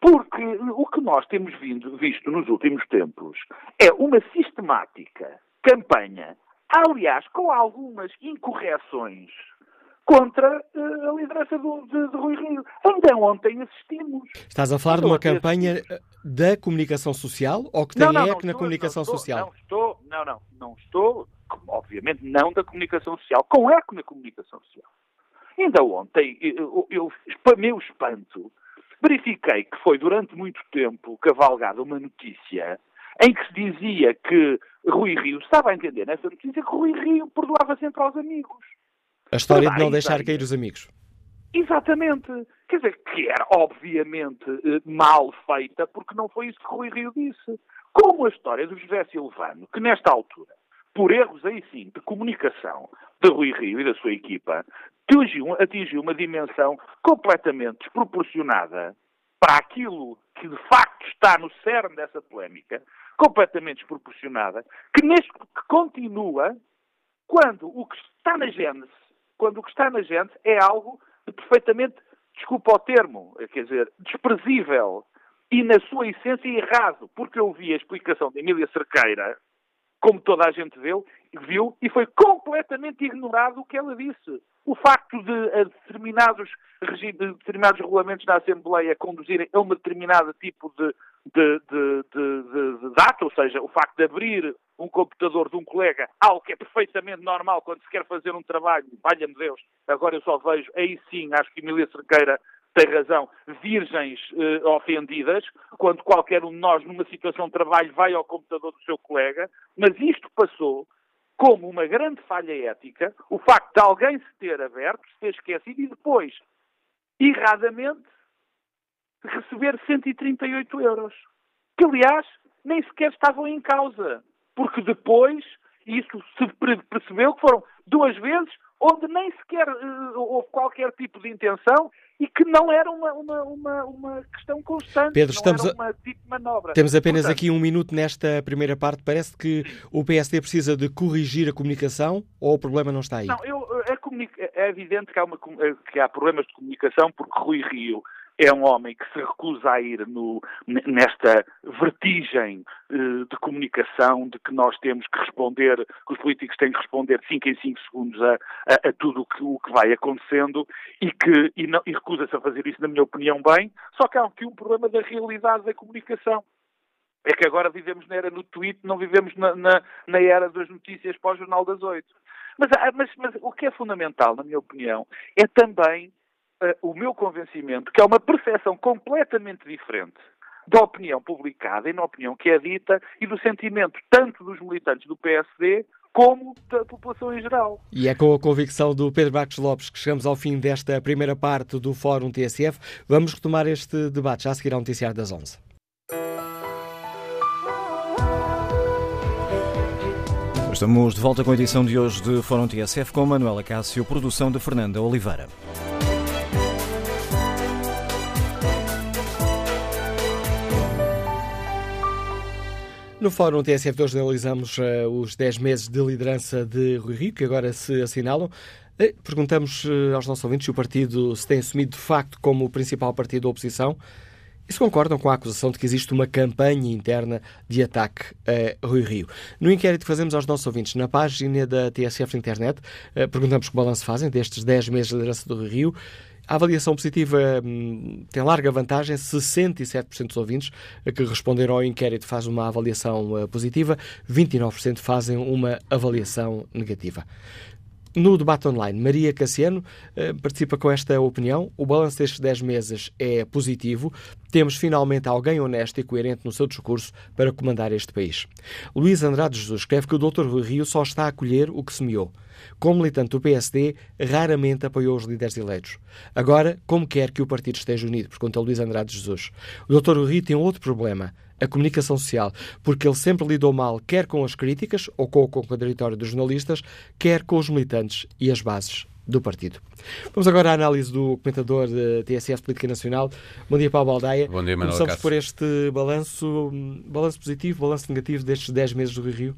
Porque o que nós temos vindo, visto nos últimos tempos é uma sistemática campanha, aliás, com algumas incorreções contra uh, a liderança do, de, de, Rui Rio. Ainda ontem assistimos. Estás a falar de uma campanha eh, da comunicação social ou que tem não, não, eco na comunicação não social? Não estou, não, não, não estou, obviamente não da comunicação social, com eco na comunicação social. Ainda ontem, eu, eu, para meu espanto, verifiquei que foi durante muito tempo cavalgada uma notícia em que se dizia que Rui Rio, estava a entender nessa notícia que Rui Rio perdoava sempre aos amigos. A história de não deixar cair os amigos. Exatamente. Quer dizer, que era obviamente eh, mal feita, porque não foi isso que Rui Rio disse. Como a história do José Silvano, que nesta altura, por erros aí sim de comunicação de Rui Rio e da sua equipa, atingiu, atingiu uma dimensão completamente desproporcionada para aquilo que de facto está no cerne dessa polémica, completamente desproporcionada, que, neste, que continua quando o que está na gênese quando o que está na gente é algo perfeitamente, desculpa o termo, quer dizer, desprezível e na sua essência errado, porque eu vi a explicação de Emília Cerqueira como toda a gente viu, viu e foi completamente ignorado o que ela disse. O facto de determinados, de determinados regulamentos da Assembleia conduzirem a um determinado tipo de, de, de, de data, ou seja, o facto de abrir um computador de um colega, algo que é perfeitamente normal quando se quer fazer um trabalho, valha-me Deus, agora eu só vejo, aí sim, acho que Emília Cerqueira tem razão, virgens eh, ofendidas, quando qualquer um de nós, numa situação de trabalho, vai ao computador do seu colega, mas isto passou como uma grande falha ética, o facto de alguém se ter aberto, se ter esquecido e depois, erradamente, receber 138 euros. Que, aliás, nem sequer estavam em causa. Porque depois isso se percebeu que foram duas vezes onde nem sequer uh, houve qualquer tipo de intenção e que não era uma, uma, uma, uma questão constante, Pedro, estamos era uma tipo manobra. Temos apenas Portanto, aqui um minuto nesta primeira parte. Parece que o PSD precisa de corrigir a comunicação ou o problema não está aí? Não, eu, é, é evidente que há, uma, que há problemas de comunicação porque Rui Rio é um homem que se recusa a ir no, nesta vertigem uh, de comunicação de que nós temos que responder, que os políticos têm que responder de 5 em 5 segundos a, a, a tudo que, o que, vai acontecendo e que e, e recusa-se a fazer isso, na minha opinião, bem. Só que há aqui um problema da realidade da comunicação. É que agora vivemos na era no tweet, não vivemos na, na, na era das notícias pós-jornal das oito. Mas, ah, mas, mas o que é fundamental, na minha opinião, é também o meu convencimento que é uma percepção completamente diferente da opinião publicada e na opinião que é dita e do sentimento tanto dos militantes do PSD como da população em geral. E é com a convicção do Pedro Marcos Lopes que chegamos ao fim desta primeira parte do Fórum TSF. Vamos retomar este debate já a seguir ao noticiário das 11. Estamos de volta com a edição de hoje de Fórum TSF com Manuela Cássio, produção de Fernanda Oliveira. No Fórum TSF de hoje analisamos uh, os 10 meses de liderança de Rui Rio, que agora se assinalam. Uh, perguntamos uh, aos nossos ouvintes se o partido se tem assumido de facto como o principal partido da oposição e se concordam com a acusação de que existe uma campanha interna de ataque a Rui Rio. No inquérito que fazemos aos nossos ouvintes na página da TSF na internet, perguntamos que balanço fazem destes 10 meses de liderança do Rui Rio. A avaliação positiva hum, tem larga vantagem. 67% dos ouvintes que responderam ao inquérito fazem uma avaliação uh, positiva, 29% fazem uma avaliação negativa. No debate online, Maria Cassiano uh, participa com esta opinião. O balanço destes 10 meses é positivo. Temos finalmente alguém honesto e coerente no seu discurso para comandar este país. Luís Andrade Jesus escreve que o Dr. Rui Rio só está a colher o que semeou. Como militante do PSD, raramente apoiou os líderes eleitos. Agora, como quer que o partido esteja unido? Pergunta Luís Andrade Jesus. O Dr. Rui tem outro problema a comunicação social, porque ele sempre lidou mal, quer com as críticas ou com o contraditório dos jornalistas, quer com os militantes e as bases do partido. Vamos agora à análise do comentador da TSF Política Nacional. Bom dia, Paulo Baldaia. Bom dia, Manuel Começamos por este balanço, balanço positivo, balanço negativo destes 10 meses do Rio Rio.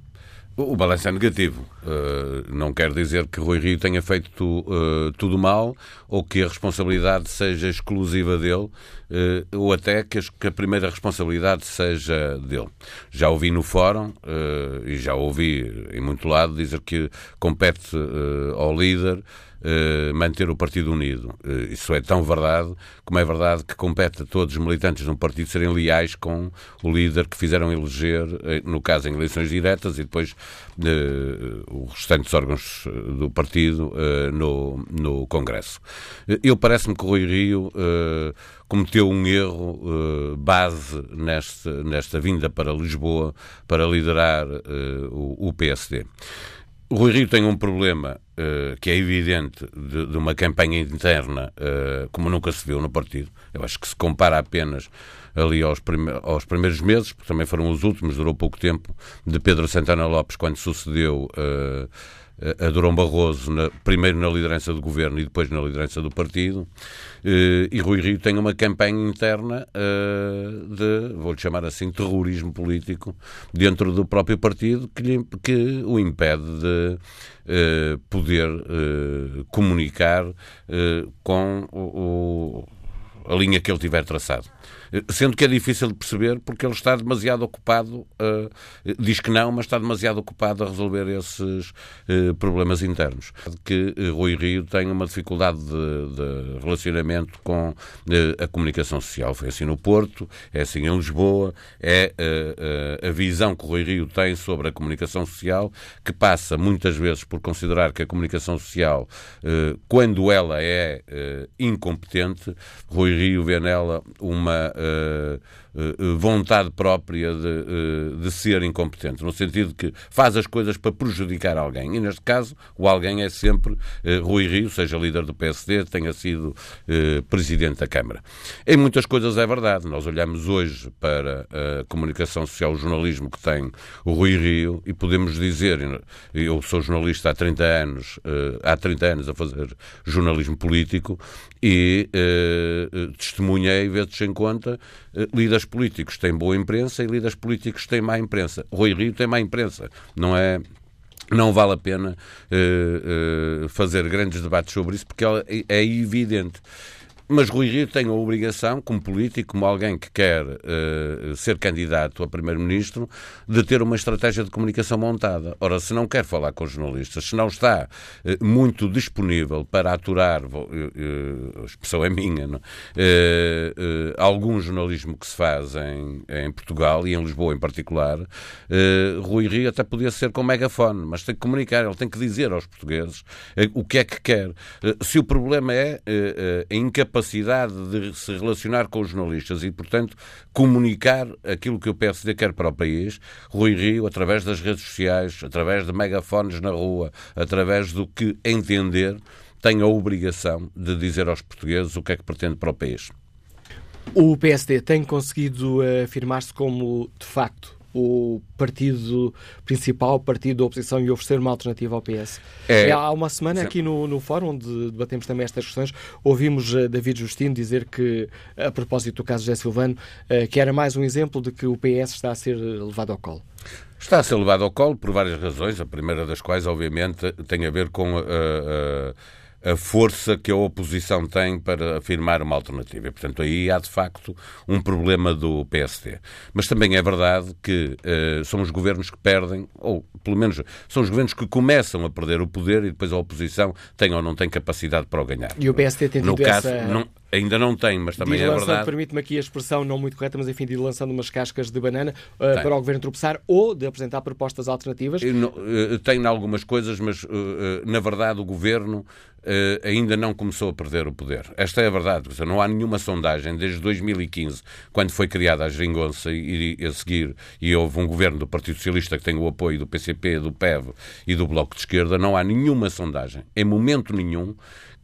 O, balanço é negativo. Uh, não quer dizer que Rui Rio tenha feito tu, uh, tudo mal ou que a responsabilidade seja exclusiva dele uh, ou até que, a primeira responsabilidade seja dele. Já ouvi no fórum e já ouvi em muito lado dizer que compete ao líder manter o partido unido. Uh, isso é tão verdade como é verdade que compete a todos os militantes de um partido serem leais com o líder que fizeram eleger, uh, no caso em eleições diretas, e depois os restantes órgãos do partido no, no Congresso. eu parece-me que o Rui Rio cometeu um erro base nesta, nesta vinda para Lisboa para liderar o, o PSD. O Rui Rio tem um problema que é evidente de, de uma campanha interna uh, como nunca se viu no partido. Eu acho que se compara apenas ali aos, prime aos primeiros meses, porque também foram os últimos, durou pouco tempo, de Pedro Santana Lopes, quando sucedeu uh, a Durão Barroso, na, primeiro na liderança do governo e depois na liderança do partido. Uh, e Rui Rio tem uma campanha interna uh, de, vou-lhe chamar assim, terrorismo político dentro do próprio partido que, lhe, que o impede de uh, poder comunicar com o, a linha que ele tiver traçado. Sendo que é difícil de perceber porque ele está demasiado ocupado, uh, diz que não, mas está demasiado ocupado a resolver esses uh, problemas internos. Que uh, Rui Rio tem uma dificuldade de, de relacionamento com a comunicação social. Foi assim no Porto, é assim em Lisboa, é a visão que Rui Rio tem sobre a comunicação social, que passa muitas vezes por considerar que a comunicação social, quando ela é incompetente, Rui Rio vê nela uma vontade própria de, uh, de ser incompetente, no sentido que faz as coisas para prejudicar alguém. E neste caso, o alguém é sempre Rui Rio, seja líder do PSD, tenha sido presidente da Câmara. Em muitas coisas é verdade. Nós olhamos hoje para a comunicação social, o jornalismo que tem o Rui Rio e podemos dizer, eu sou jornalista há 30 anos, há 30 anos a fazer jornalismo político e testemunhei, vezes em conta, eh, líderes políticos têm boa imprensa e líderes políticos têm má imprensa. Rui Rio tem má imprensa. Não é não vale a pena uh, uh, fazer grandes debates sobre isso porque é, é evidente. Mas Rui Rio tem a obrigação, como político, como alguém que quer uh, ser candidato a Primeiro-Ministro, de ter uma estratégia de comunicação montada. Ora, se não quer falar com jornalistas, se não está uh, muito disponível para aturar, uh, a expressão é minha, não? algum jornalismo que se faz em, em, Portugal e em Lisboa em particular, Rui Rio até podia ser com megafone, mas tem que comunicar, ele tem que dizer aos portugueses o que é que quer. se o problema é a incapacidade capacidade de se relacionar com os jornalistas e, portanto, comunicar aquilo que o PSD quer para o país, Rui Rio, através das redes sociais, através de megafones na rua, através do que entender, tem a obrigação de dizer aos portugueses o que é que pretende para o país. O PSD tem conseguido afirmar-se como, de facto, o partido principal, o partido da oposição, e oferecer uma alternativa ao PS. É, há uma semana, aqui no, no fórum, onde debatemos também estas questões, ouvimos uh, David Justino dizer que, a propósito do caso José Silvano, uh, que era mais um exemplo de que o PS está a ser levado ao colo. Está a ser levado ao colo por várias razões, a primeira das quais, obviamente, tem a ver com a. Uh, a força que a oposição tem para afirmar uma alternativa. E, portanto, aí há de facto um problema do PSD. Mas também é verdade que uh, são os governos que perdem, ou pelo menos são os governos que começam a perder o poder e depois a oposição tem ou não tem capacidade para o ganhar. E o PSD tem tido no caso, essa... não, Ainda não tem, mas também é verdade. Permite-me aqui a expressão não muito correta, mas enfim, de ir lançando umas cascas de banana uh, para o Governo tropeçar ou de apresentar propostas alternativas? Não, uh, tem algumas coisas, mas uh, na verdade o Governo ainda não começou a perder o poder. Esta é a verdade. Não há nenhuma sondagem desde 2015, quando foi criada a geringonça e, e a seguir, e houve um governo do Partido Socialista que tem o apoio do PCP, do PEV e do Bloco de Esquerda, não há nenhuma sondagem, em momento nenhum,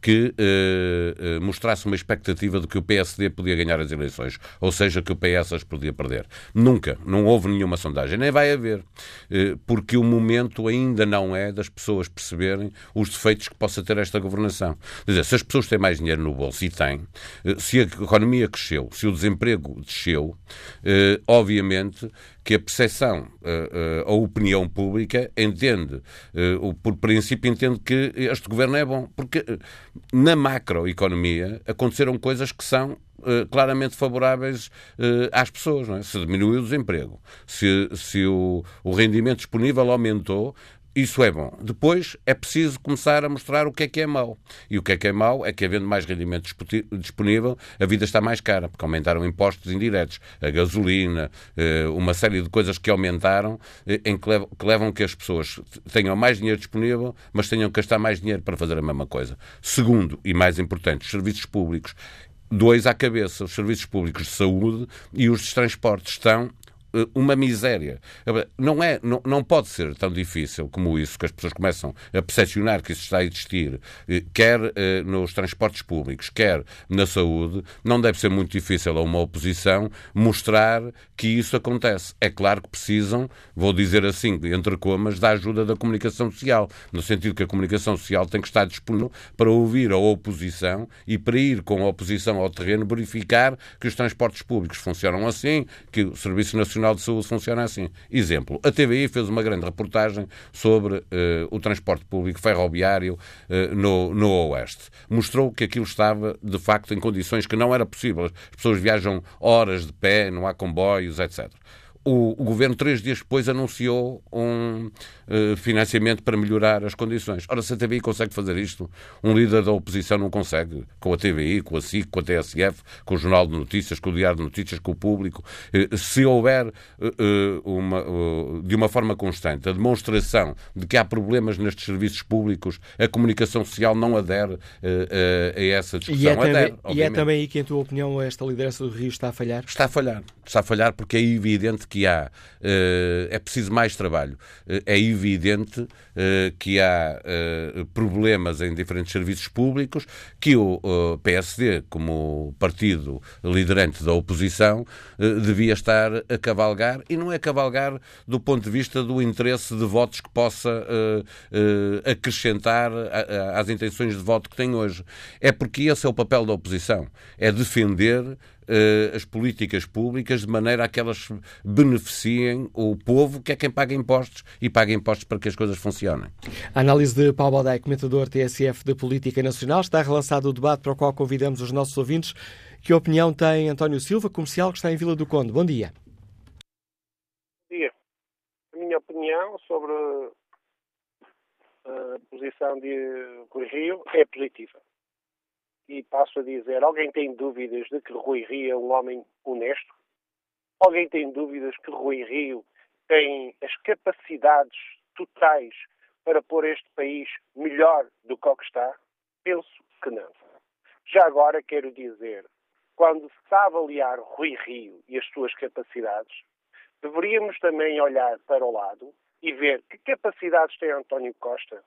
que uh, uh, mostrasse uma expectativa de que o PSD podia ganhar as eleições, ou seja, que o PS as podia perder. Nunca, não houve nenhuma sondagem, nem vai haver, uh, porque o momento ainda não é das pessoas perceberem os defeitos que possa ter esta governação. Quer dizer, se as pessoas têm mais dinheiro no bolso, e têm, se a economia cresceu, se o desemprego desceu, obviamente que a percepção, a opinião pública entende, por princípio, entende que este governo é bom. Porque na macroeconomia aconteceram coisas que são claramente favoráveis às pessoas. É? Se diminuiu o desemprego, se, se o, o rendimento disponível aumentou, isso é bom. Depois é preciso começar a mostrar o que é que é mau. E o que é que é mau é que, havendo mais rendimento disponível, a vida está mais cara, porque aumentaram impostos indiretos, a gasolina, eh, uma série de coisas que aumentaram, eh, em que levam, que as pessoas tenham mais dinheiro disponível, mas tenham que gastar mais dinheiro para fazer a mesma coisa. Segundo, e mais importante, os serviços públicos. Dois à cabeça, os serviços públicos de saúde e os de transportes estão uma miséria. Não, é, não, não pode ser tão difícil como isso, que as pessoas começam a percepcionar que isso está a existir, eh, quer eh, nos transportes públicos, quer na saúde, não deve ser muito difícil a uma oposição mostrar que isso acontece. É claro que precisam, vou dizer assim, entre comas, da ajuda da comunicação social, no sentido que a comunicação social tem que estar disponível para ouvir a oposição e para ir com a oposição ao terreno verificar que os transportes públicos funcionam assim, que o Serviço Nacional Nacional de Saúde funciona assim. Exemplo, a TVI fez uma grande reportagem sobre uh, o transporte público ferroviário uh, no, no Oeste. Mostrou que aquilo estava, de facto, em condições que não era possível. As pessoas viajam horas de pé, não há comboios, etc o, o, governo, três dias depois, anunciou um uh, financiamento para melhorar as condições. Ora, se a TVI consegue fazer isto, um líder da oposição não consegue. Com a TVI, com a SIC, com a TSF, com o Jornal de Notícias, com o Diário de Notícias, com o público. Uh, se houver, uh, uma, de uma forma constante, a demonstração de que há problemas nestes serviços públicos, a comunicação social não adere a essa discussão. E é, também, adere, e é também aí que, em tua opinião, esta liderança do Rio está a falhar? Está a falhar. Está a falhar porque é evidente que que há, uh, é preciso mais trabalho. Uh, é evidente uh, que há problemas em diferentes serviços públicos, que o PSD, como partido liderante da oposição, devia estar a cavalgar, e não é cavalgar do ponto de vista do interesse de votos que possa acrescentar às intenções de voto que tem hoje. É porque esse é o papel da oposição, é defender as políticas públicas de maneira a que elas beneficiem o povo, que é quem paga impostos, e paga impostos para que as coisas funcionem. A análise de Paulo Baldai, comentador TSF de Política Nacional, está relançado o debate para o qual convidamos os nossos ouvintes. Que opinião tem António Silva, comercial, que está em Vila do Conde? Bom dia. Bom dia. A minha opinião sobre a posição de Rio é positiva e passo a dizer: alguém tem dúvidas de que Rui Rio é um homem honesto? Alguém tem dúvidas que Rui Rio tem as capacidades totais para pôr este país melhor do que o que está? Penso que não. Já agora quero dizer, quando se avaliar Rui Rio e as suas capacidades, deveríamos também olhar para o lado e ver que capacidades tem António Costa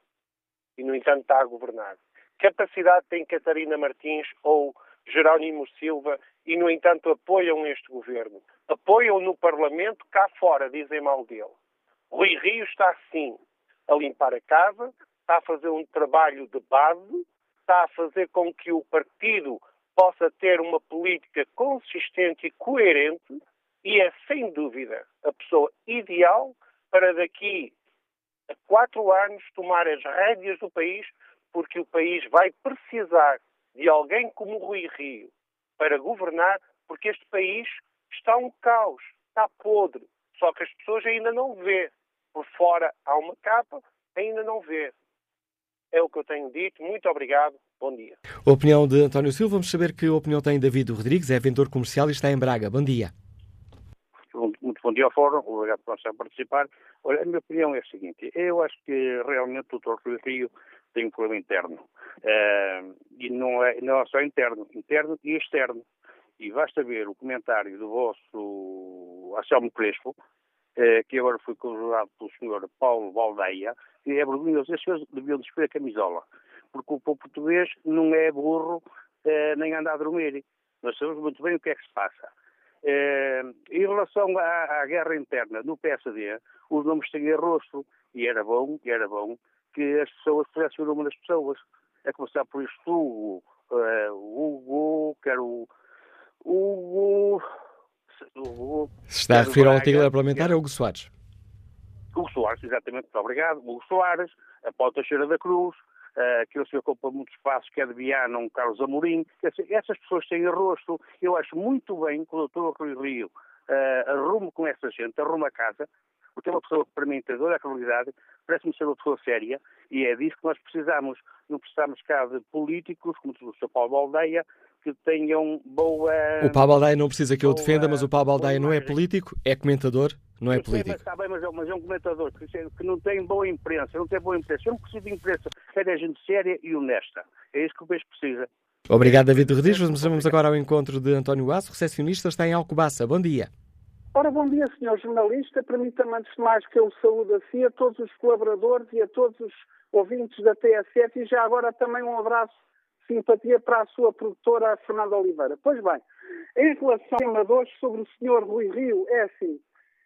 e, no entanto, está a governar capacidade tem Catarina Martins ou Jerónimo Silva e, no entanto, apoiam este governo. Apoiam no Parlamento, cá fora dizem mal dele. Rui Rio está, sim, a limpar a casa, está a fazer um trabalho de base, está a fazer com que o partido possa ter uma política consistente e coerente e é, sem dúvida, a pessoa ideal para daqui a quatro anos tomar as rédeas do país porque o país vai precisar de alguém como Rui Rio para governar, porque este país está um caos, está podre. Só que as pessoas ainda não vê. Por fora há uma capa, ainda não vê. É o que eu tenho dito. Muito obrigado. Bom dia. A opinião de António Silva. Vamos saber que opinião tem David Rodrigues, é vendedor comercial e está em Braga. Bom dia. Muito bom dia ao Fórum. Obrigado por estar a participar. Olha, a minha opinião é a seguinte. Eu acho que realmente o Dr. Rui Rio tem um problema interno. Uh, e não é, não é só interno, interno e externo. E basta ver o comentário do vosso Anselmo Crespo, uh, que agora foi conjurado pelo senhor Paulo Baldeia, que é vergonhoso. Esses senhores deviam despedir a camisola. Porque o povo português não é burro uh, nem anda a dormir. Nós sabemos muito bem o que é que se passa. Em relação à, à, guerra interna no PSD, os nomes têm rosto e era bom, era bom que as pessoas o nome das pessoas. É começar por isto, Hugo, uh, Hugo, quero Hugo. Hugo Se está a referir ao antigo parlamentar, é Hugo Soares. Hugo Soares, exatamente, muito obrigado. Hugo Soares, a Paulo Teixeira da Cruz, uh, aquele senhor que ocupa muitos espaços, que é de Viana, um Carlos Amorim. Essas pessoas têm rosto. Eu acho muito bem que o doutor Rui Rio uh, arrume com essa gente, arrume a casa, porque é uma pessoa que para mim tem toda a credibilidade, parece-me ser uma pessoa séria e é disso que nós precisamos. Não precisamos cá de políticos, como o Sr. Paulo Baldeia, que tenham boa. O Paulo Baldeia não precisa que eu defenda, mas o Paulo Baldeia não é político, é comentador, não é eu político. Sei, mas está bem, mas é, mas é um comentador que, que, não tem boa imprensa, não tem boa imprensa. Eu não preciso de imprensa, quero é gente séria e honesta. É isso que o país precisa. Obrigado, David Rodrigues. Vamos agora ao encontro de António Aço, recepcionista, está em Alcobaça. Bom dia. Ora, bom dia, senhor jornalista. Permita-me, antes de mais, que eu saúde a si, a todos os colaboradores e a todos os ouvintes da TSF e já agora também um abraço de simpatia para a sua produtora, a Fernanda Oliveira. Pois bem, em relação de hoje sobre o senhor Rui Rio, é assim,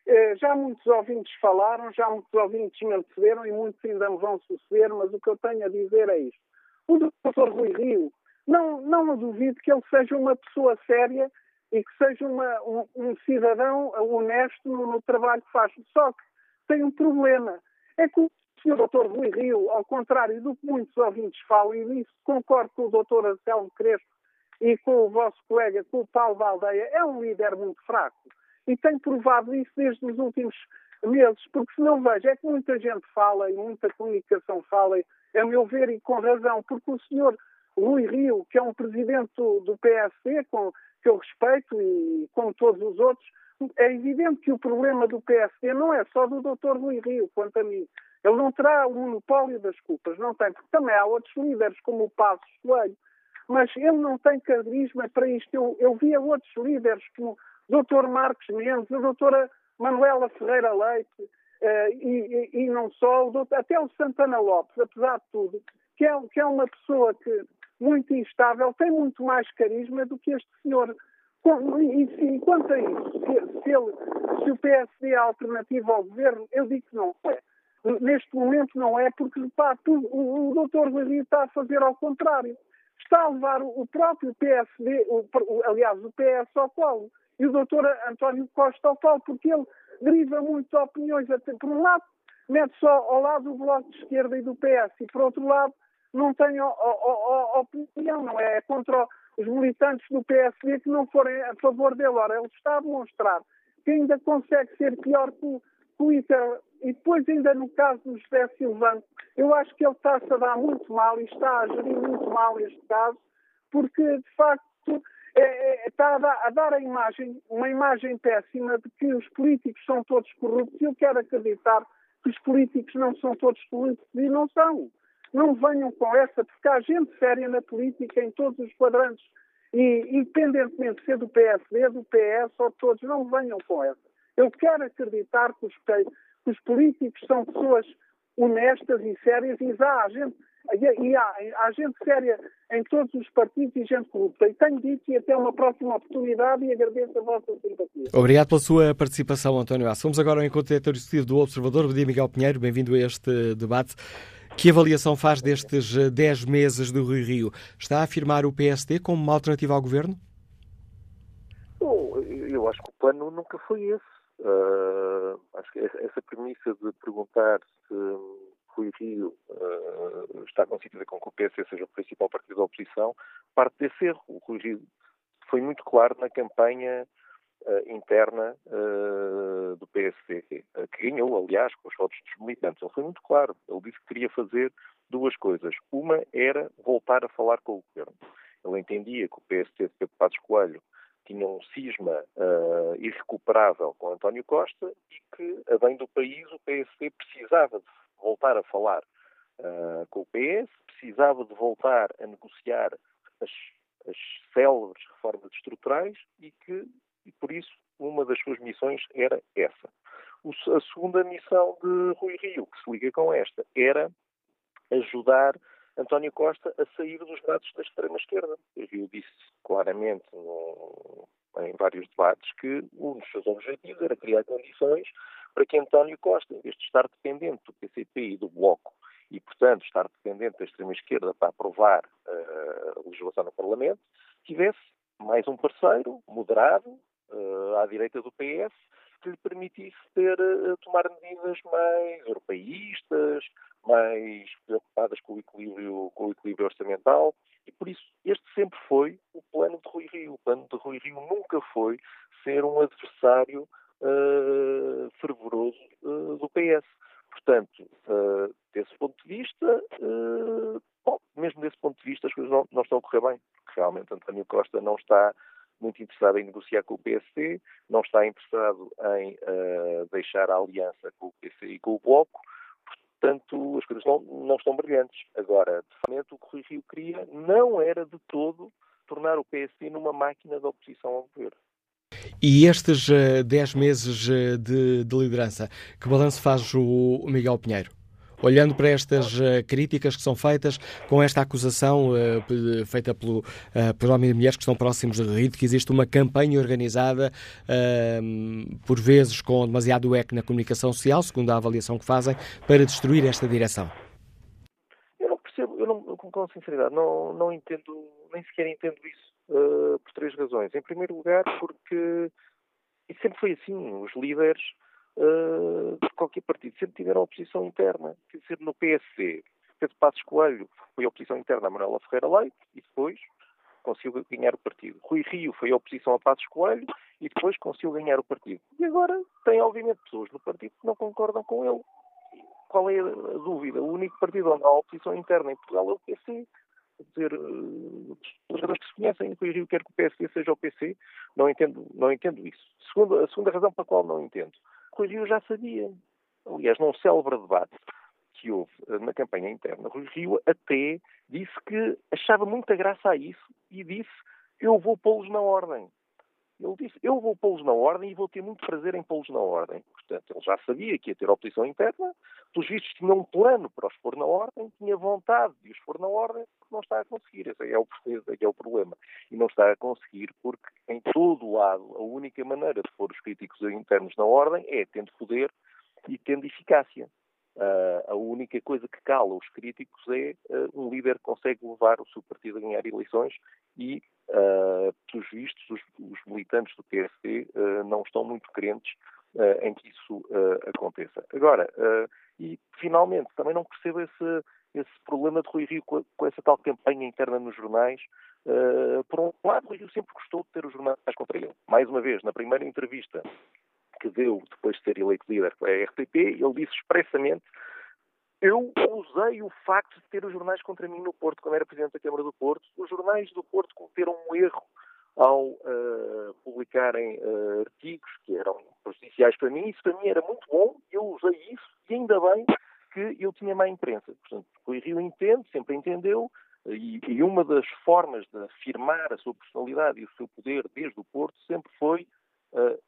eh, já muitos ouvintes falaram, já muitos ouvintes me antecederam e muitos ainda me vão suceder, mas o que eu tenho a dizer é isto. O doutor Rui Rio, não, não duvido que ele seja uma pessoa séria e que seja uma, um, um, cidadão honesto no, no, trabalho que faz. Só que tem um problema. É que o Sr. Dr. Rui Rio, ao contrário do que muitos ouvintes falam, e nisso concordo com o Dr. Anselmo Crespo e com o vosso colega, com o Paulo Valdeia, é um líder muito fraco. E tem provado isso desde os últimos meses, porque se não vejo, é que muita gente fala e muita comunicação fala, a meu ver, e com razão, porque o senhor Rui Rio, que é um presidente do, PSD, com, que eu respeito, e como todos os outros, é evidente que o problema do PSD não é só do Dr. Rui Rio, quanto a mim. Ele não terá o monopólio das culpas, não tem, porque também há outros líderes, como o Passos Coelho, mas ele não tem carisma para isto. Eu, eu via outros líderes, como o Dr. Marcos Mendes, a doutora Manuela Ferreira Leite, uh, e, e, e, não só, o doutor, até o Santana Lopes, apesar de tudo, que é, que é uma pessoa que muito instável, tem muito mais carisma do que este senhor. E, quanto a isso, se, se, ele, se o PSD é alternativa ao governo, eu digo que não é. Neste momento não é, porque pá, o, o doutor Guarino está a fazer ao contrário. Está a levar o próprio PSD, o, aliás, o PS ao colo, e o doutor António Costa ao colo, porque ele deriva muito opiniões. Por um lado, mete só ao lado do Bloco de Esquerda e do PS, e por outro lado, não tem opinião, não é? é contra os militantes do PSD que não forem a favor dele. Ora, ele está a demonstrar que ainda consegue ser pior que o, Twitter. E depois, ainda no caso do José Silvano, eu acho que ele está-se a dar muito mal e está a gerir muito mal este caso, porque, de facto, é, é, está a dar, a dar a imagem, uma imagem péssima de que os políticos são todos corruptos. Eu quero acreditar que os políticos não são todos corruptos e não são. Não venham com essa, porque há gente séria na política em todos os quadrantes. E, independentemente de ser do PSD, do PS ou de todos, não venham com essa. Eu quero acreditar que os, que os políticos são pessoas honestas e sérias e há gente, e há, há gente séria em todos os partidos e gente corrupta. E tenho dito e até uma próxima oportunidade e agradeço a vossa simpatia. Obrigado pela sua participação, António. Vamos agora ao encontro diretor executivo do Observador, o dia Miguel Pinheiro. Bem-vindo a este debate. Que avaliação faz destes 10 eh, meses do Rio Rio? Está a afirmar o PSD como uma alternativa ao governo? Bom, eu acho que o plano nunca foi esse. Uh, acho que essa premissa de perguntar se Rui Rio uh, está constituída com que o PSD seja o principal partido da oposição parte desse erro. O Rui Rio foi muito claro na campanha interna uh, do PSD, que ganhou, aliás, com os votos dos militantes. Ele foi muito claro. Ele disse que queria fazer duas coisas. Uma era voltar a falar com o governo. Ele entendia que o PSD de Pedro Passos Coelho tinha um cisma uh, irrecuperável com António Costa e que, a bem do país, o PSD precisava de voltar a falar uh, com o PS, precisava de voltar a negociar as, as célebres reformas estruturais e que e por isso uma das suas missões era essa. A segunda missão de Rui Rio, que se liga com esta, era ajudar António Costa a sair dos braços da extrema-esquerda. Rio disse claramente no, em vários debates que um dos seus objetivos era criar condições para que António Costa, em vez de estar dependente do PCP e do Bloco e, portanto, estar dependente da extrema-esquerda para aprovar uh, a legislação no Parlamento, tivesse mais um parceiro moderado, à direita do PS que lhe permitisse ter, uh, tomar medidas mais europeístas, mais preocupadas com o equilíbrio, com o equilíbrio orçamental. E por isso, este sempre foi o plano de Rui Rio. O plano de Rui Rio nunca foi ser um adversário uh, fervoroso uh, do PS. Portanto, uh, desse ponto de vista, bom, mesmo desse ponto de vista, as coisas não, não estão a correr bem. Realmente, António Costa não está muito interessado em negociar com o PSD, não está interessado em uh, deixar a aliança com o PC e com o Bloco, portanto as coisas não, não estão brilhantes. Agora, de facto, o que o Rui Rio queria não era de todo tornar o PSD numa máquina de oposição ao governo. E estes 10 uh, meses uh, de, de, liderança, que balanço faz o Miguel Pinheiro? Olhando para estas uh, críticas que são feitas com esta acusação uh, feita pelo, uh, por homens e mulheres que estão próximos de Rio, que existe uma campanha organizada, uh, por vezes com demasiado eco na comunicação social, segundo a avaliação que fazem, para destruir esta direção? Eu não percebo, eu não, com sinceridade, não, não entendo, nem sequer entendo isso. uh, por três razões. Em primeiro lugar, porque e sempre foi assim, os líderes de qualquer partido sempre tiveram oposição interna. Quer dizer, no PSC, Pedro Passos Coelho foi oposição interna a Manuela Ferreira Leite e depois conseguiu ganhar o partido. Rui Rio foi oposição a Passos Coelho e depois conseguiu ganhar o partido. E agora tem, obviamente, pessoas no partido que não concordam com ele. Qual é a dúvida? O único partido onde há oposição interna em Portugal é o PC. Quer dizer, eh, as pessoas que se conhecem, Rui Rio quer que o PSD seja o PC, não entendo, não entendo isso. A segunda razão para a qual não entendo. Rui já sabia. Aliás, num célebre debate que houve eh, na campanha interna, Rui Rio até disse que achava muita graça a isso e disse eu vou pô-los na ordem. Ele disse, eu vou pô-los na ordem e vou ter muito prazer em pô-los na ordem. Portanto, ele já sabia que ia ter oposição interna, pelos vistos tinha um plano para os pôr na ordem, tinha vontade de os pôr na ordem, porque não está a conseguir. Esse é o, esse é o problema. E não está a conseguir porque, em todo o lado, a única maneira de pôr os críticos internos na ordem é tendo poder e tendo eficácia. Uh, a única coisa que cala os críticos é uh, um líder que consegue levar o seu partido a ganhar eleições e, uh, pelos vistos, os, os, militantes do PSD não estão muito crentes em que isso aconteça. Agora, e finalmente, também não percebo esse, esse problema de Rui Rio com, com essa tal campanha interna nos jornais. por um lado, Rui Rio sempre gostou de ter os jornais contra ele. Mais uma vez, na primeira entrevista que deu depois de ser eleito líder pela RTP, ele disse expressamente eu usei o facto de ter os jornais contra mim no Porto, quando era Presidente da Câmara do Porto. Os jornais do Porto cometeram um erro ao uh, publicarem uh, artigos que eram prejudiciais para mim. Isso para mim era muito bom, eu usei isso e ainda bem que eu tinha má imprensa. Portanto, o Rio entende, sempre entendeu, e, e, uma das formas de afirmar a sua personalidade e o seu poder desde o Porto sempre foi uh,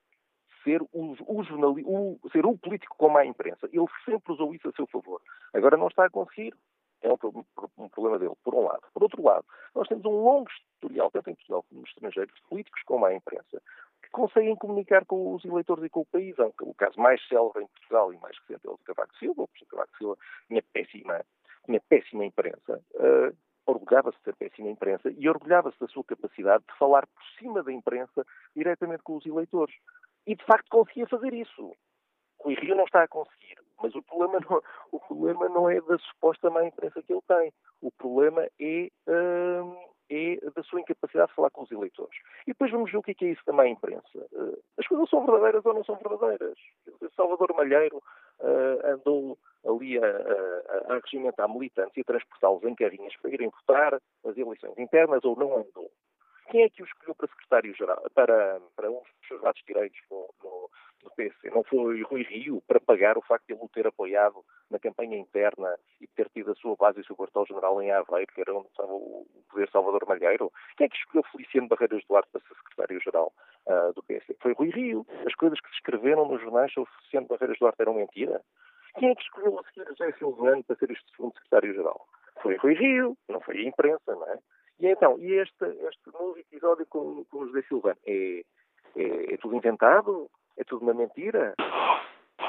ser o, o, o, ser o político com má imprensa. Ele sempre usou isso a seu favor. Agora não está a conseguir. É um, um, problema dele, por um lado. Por outro lado, nós temos um longo historial, tanto em Portugal como no estrangeiro, de políticos com má imprensa, que conseguem comunicar com os eleitores e com o país. O caso mais célebre em Portugal e mais recente é o de Cavaco Silva. O Cavaco Silva tinha péssima, tinha péssima imprensa. Uh, orgulhava-se ter péssima imprensa e orgulhava-se da sua capacidade de falar por cima da imprensa diretamente com os eleitores e de facto conseguia fazer isso. O Rio não está a conseguir, mas o problema não, o problema não é da suposta má imprensa que ele tem. O problema é, hum, é da sua incapacidade de falar com os eleitores. E depois vamos ver o que é, é isso da má imprensa. Uh, as coisas são verdadeiras ou não são verdadeiras. Salvador Malheiro uh, andou ali a, a, a regimentar militantes e a transportá-los em carrinhas para irem votar nas eleições internas ou não andou. Quem é que o escolheu para secretário-geral, para, para um dos seus lados direitos no, PC? Não foi Rui Rio para pagar o facto de ele o ter apoiado na campanha interna e ter tido a sua base e o seu quartel-general em Aveiro, que era onde estava o poder Salvador Malheiro? Quem é que escolheu Feliciano Barreiras Duarte para ser secretário-geral uh, do PC? Foi Rui Rio. As coisas que se escreveram nos jornais sobre Feliciano Barreiras Duarte eram mentira? Quem é que escolheu a seguir José Silvano para ser este segundo secretário-geral? Foi Rui Rio, não foi a imprensa, não é? E então, e este, este novo episódio com, com José Silvano é, é, é, tudo inventado? É tudo uma mentira?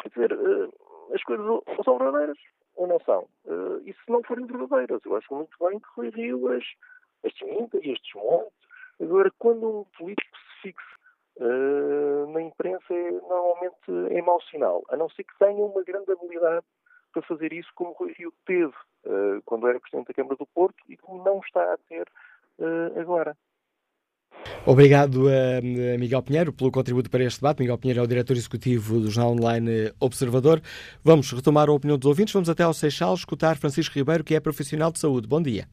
Quer dizer, uh, as coisas ou são verdadeiras ou não são. Uh, e se não forem verdadeiras, eu acho muito bem que Rui Rio as, as desminta e as desmonte. Agora, quando um político se fixe uh, na imprensa, é, normalmente é mau sinal, a não ser que tenha uma grande habilidade para fazer isso, como Rui Rio teve quando era Presidente da Câmara do Porto e como não está a ter agora. Obrigado a Miguel Pinheiro pelo contributo para este debate. Miguel Pinheiro é o diretor executivo do jornal online Observador. Vamos retomar a opinião dos ouvintes. Vamos até ao Seixal escutar Francisco Ribeiro, que é profissional de saúde. Bom dia.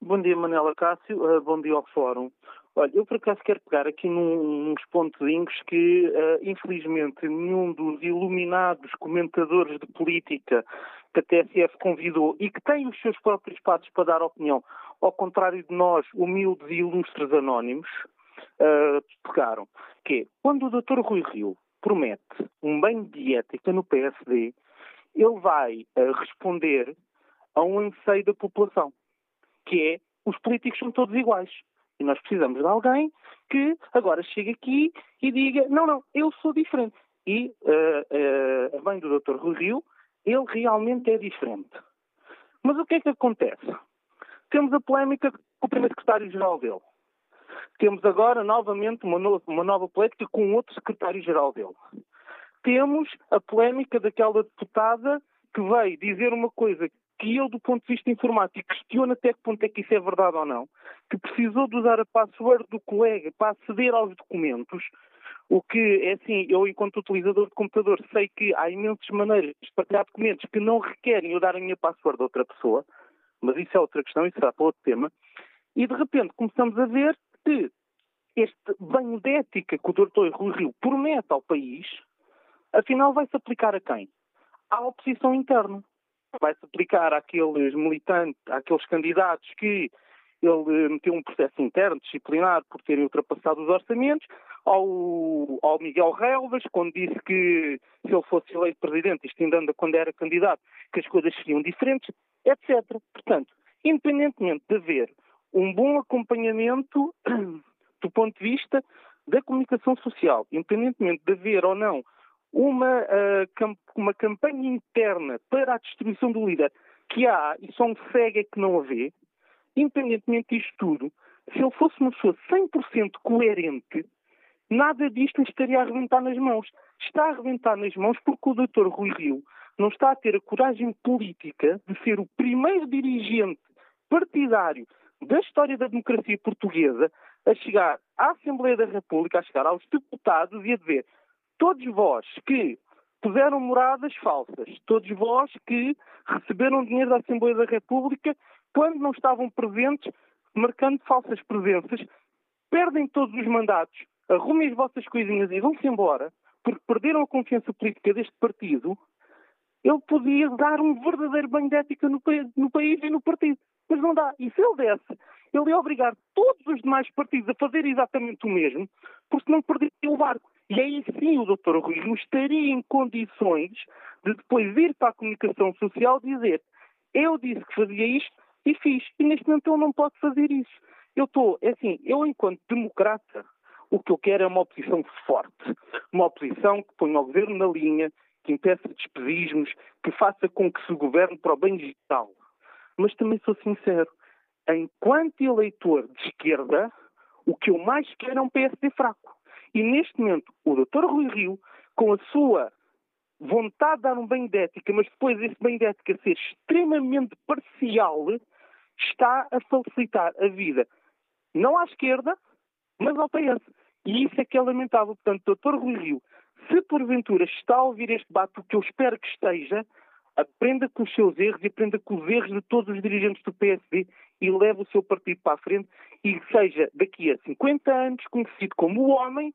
Bom dia, Manela Cássio. Uh, bom dia ao Fórum. Olha, eu por acaso quero pegar aqui num, uns pontozinhos que, uh, infelizmente, nenhum dos iluminados comentadores de política que a TSF convidou e que tem os seus próprios passos para dar opinião, ao contrário de nós, humildes e ilustres anónimos, uh, pegaram. Que é, quando o Dr. Rui Rio promete um banho de ética no PSD, ele vai uh, responder a um anseio da população, que é os políticos são todos iguais. E nós precisamos de alguém que agora chegue aqui e diga: não, não, eu sou diferente. E, uh, uh, a bem do Dr. Rui Rio, ele realmente é diferente. Mas o que é que acontece? Temos a polémica com o primeiro secretário-geral dele. Temos agora novamente uma, no, uma nova polémica com outro secretário-geral dele. Temos a polémica daquela deputada que veio dizer uma coisa que ele, do ponto de vista informático, questiona até que ponto é que isso é verdade ou não, que precisou de usar a password do colega para aceder aos documentos, o que é assim, eu, enquanto utilizador de computador, sei que há imensas maneiras de partilhar documentos que não requerem eu dar a minha password a outra pessoa, mas isso é outra questão, isso será para outro tema. E de repente começamos a ver que este banho de ética que o doutor Rui Rio promete ao país, afinal vai-se aplicar a quem? À oposição interna vai-se aplicar àqueles militantes, àqueles candidatos que ele meteu um processo interno, disciplinar, por terem ultrapassado os orçamentos, ao, ao Miguel Relvas, quando disse que se ele fosse eleito presidente, isto ainda anda quando era candidato, que as coisas seriam diferentes, etc. Portanto, independentemente de haver um bom acompanhamento do ponto de vista da comunicação social, independentemente de haver ou não uma, uh, uma campanha interna para a destruição do líder que há, e só um cego é que não a vê, independentemente disto tudo, se ele fosse uma pessoa 100% coerente, nada disto estaria a arrebentar nas mãos. Está a arrebentar nas mãos porque o Dr. Rui Rio não está a ter a coragem política de ser o primeiro dirigente partidário da história da democracia portuguesa a chegar à Assembleia da República, a chegar aos deputados e a dizer todos vós que puseram moradas falsas, todos vós que receberam dinheiro da Assembleia da República quando não estavam presentes, marcando falsas presenças, perdem todos os mandatos, arrumem as vossas coisinhas e vão-se embora, porque perderam a confiança política deste partido, ele podia dar um verdadeiro banho de ética no, no país e no partido. Mas não dá. E se ele desse, ele ia obrigar todos os demais partidos a fazer exatamente o mesmo, porque não perdia o barco. E aí sim o Dr. Rui Rio estaria em condições de depois ir para a comunicação social dizer eu disse que fazia isto e fiz. E neste momento ele não pode fazer isso. Eu estou, é assim, eu enquanto democrata, o que eu quero é uma oposição forte. Uma oposição que ponha o governo na linha, que impeça despedismos, que faça com que se governe para o bem digital. Mas também sou sincero, enquanto eleitor de esquerda, o que eu mais quero é um PSD fraco. E neste momento, o Dr. Rui Rio, com a sua vontade de dar um bem de ética, mas depois esse bem de ética ser extremamente parcial, está a facilitar a vida, não à esquerda, mas ao PS. E isso é que é lamentável. Portanto, Dr. Rui Rio, se porventura está a ouvir este debate, o que eu espero que esteja, aprenda com os seus erros e aprenda com os erros de todos os dirigentes do PSD e leve o seu partido para a frente e seja daqui a 50 anos conhecido como o homem,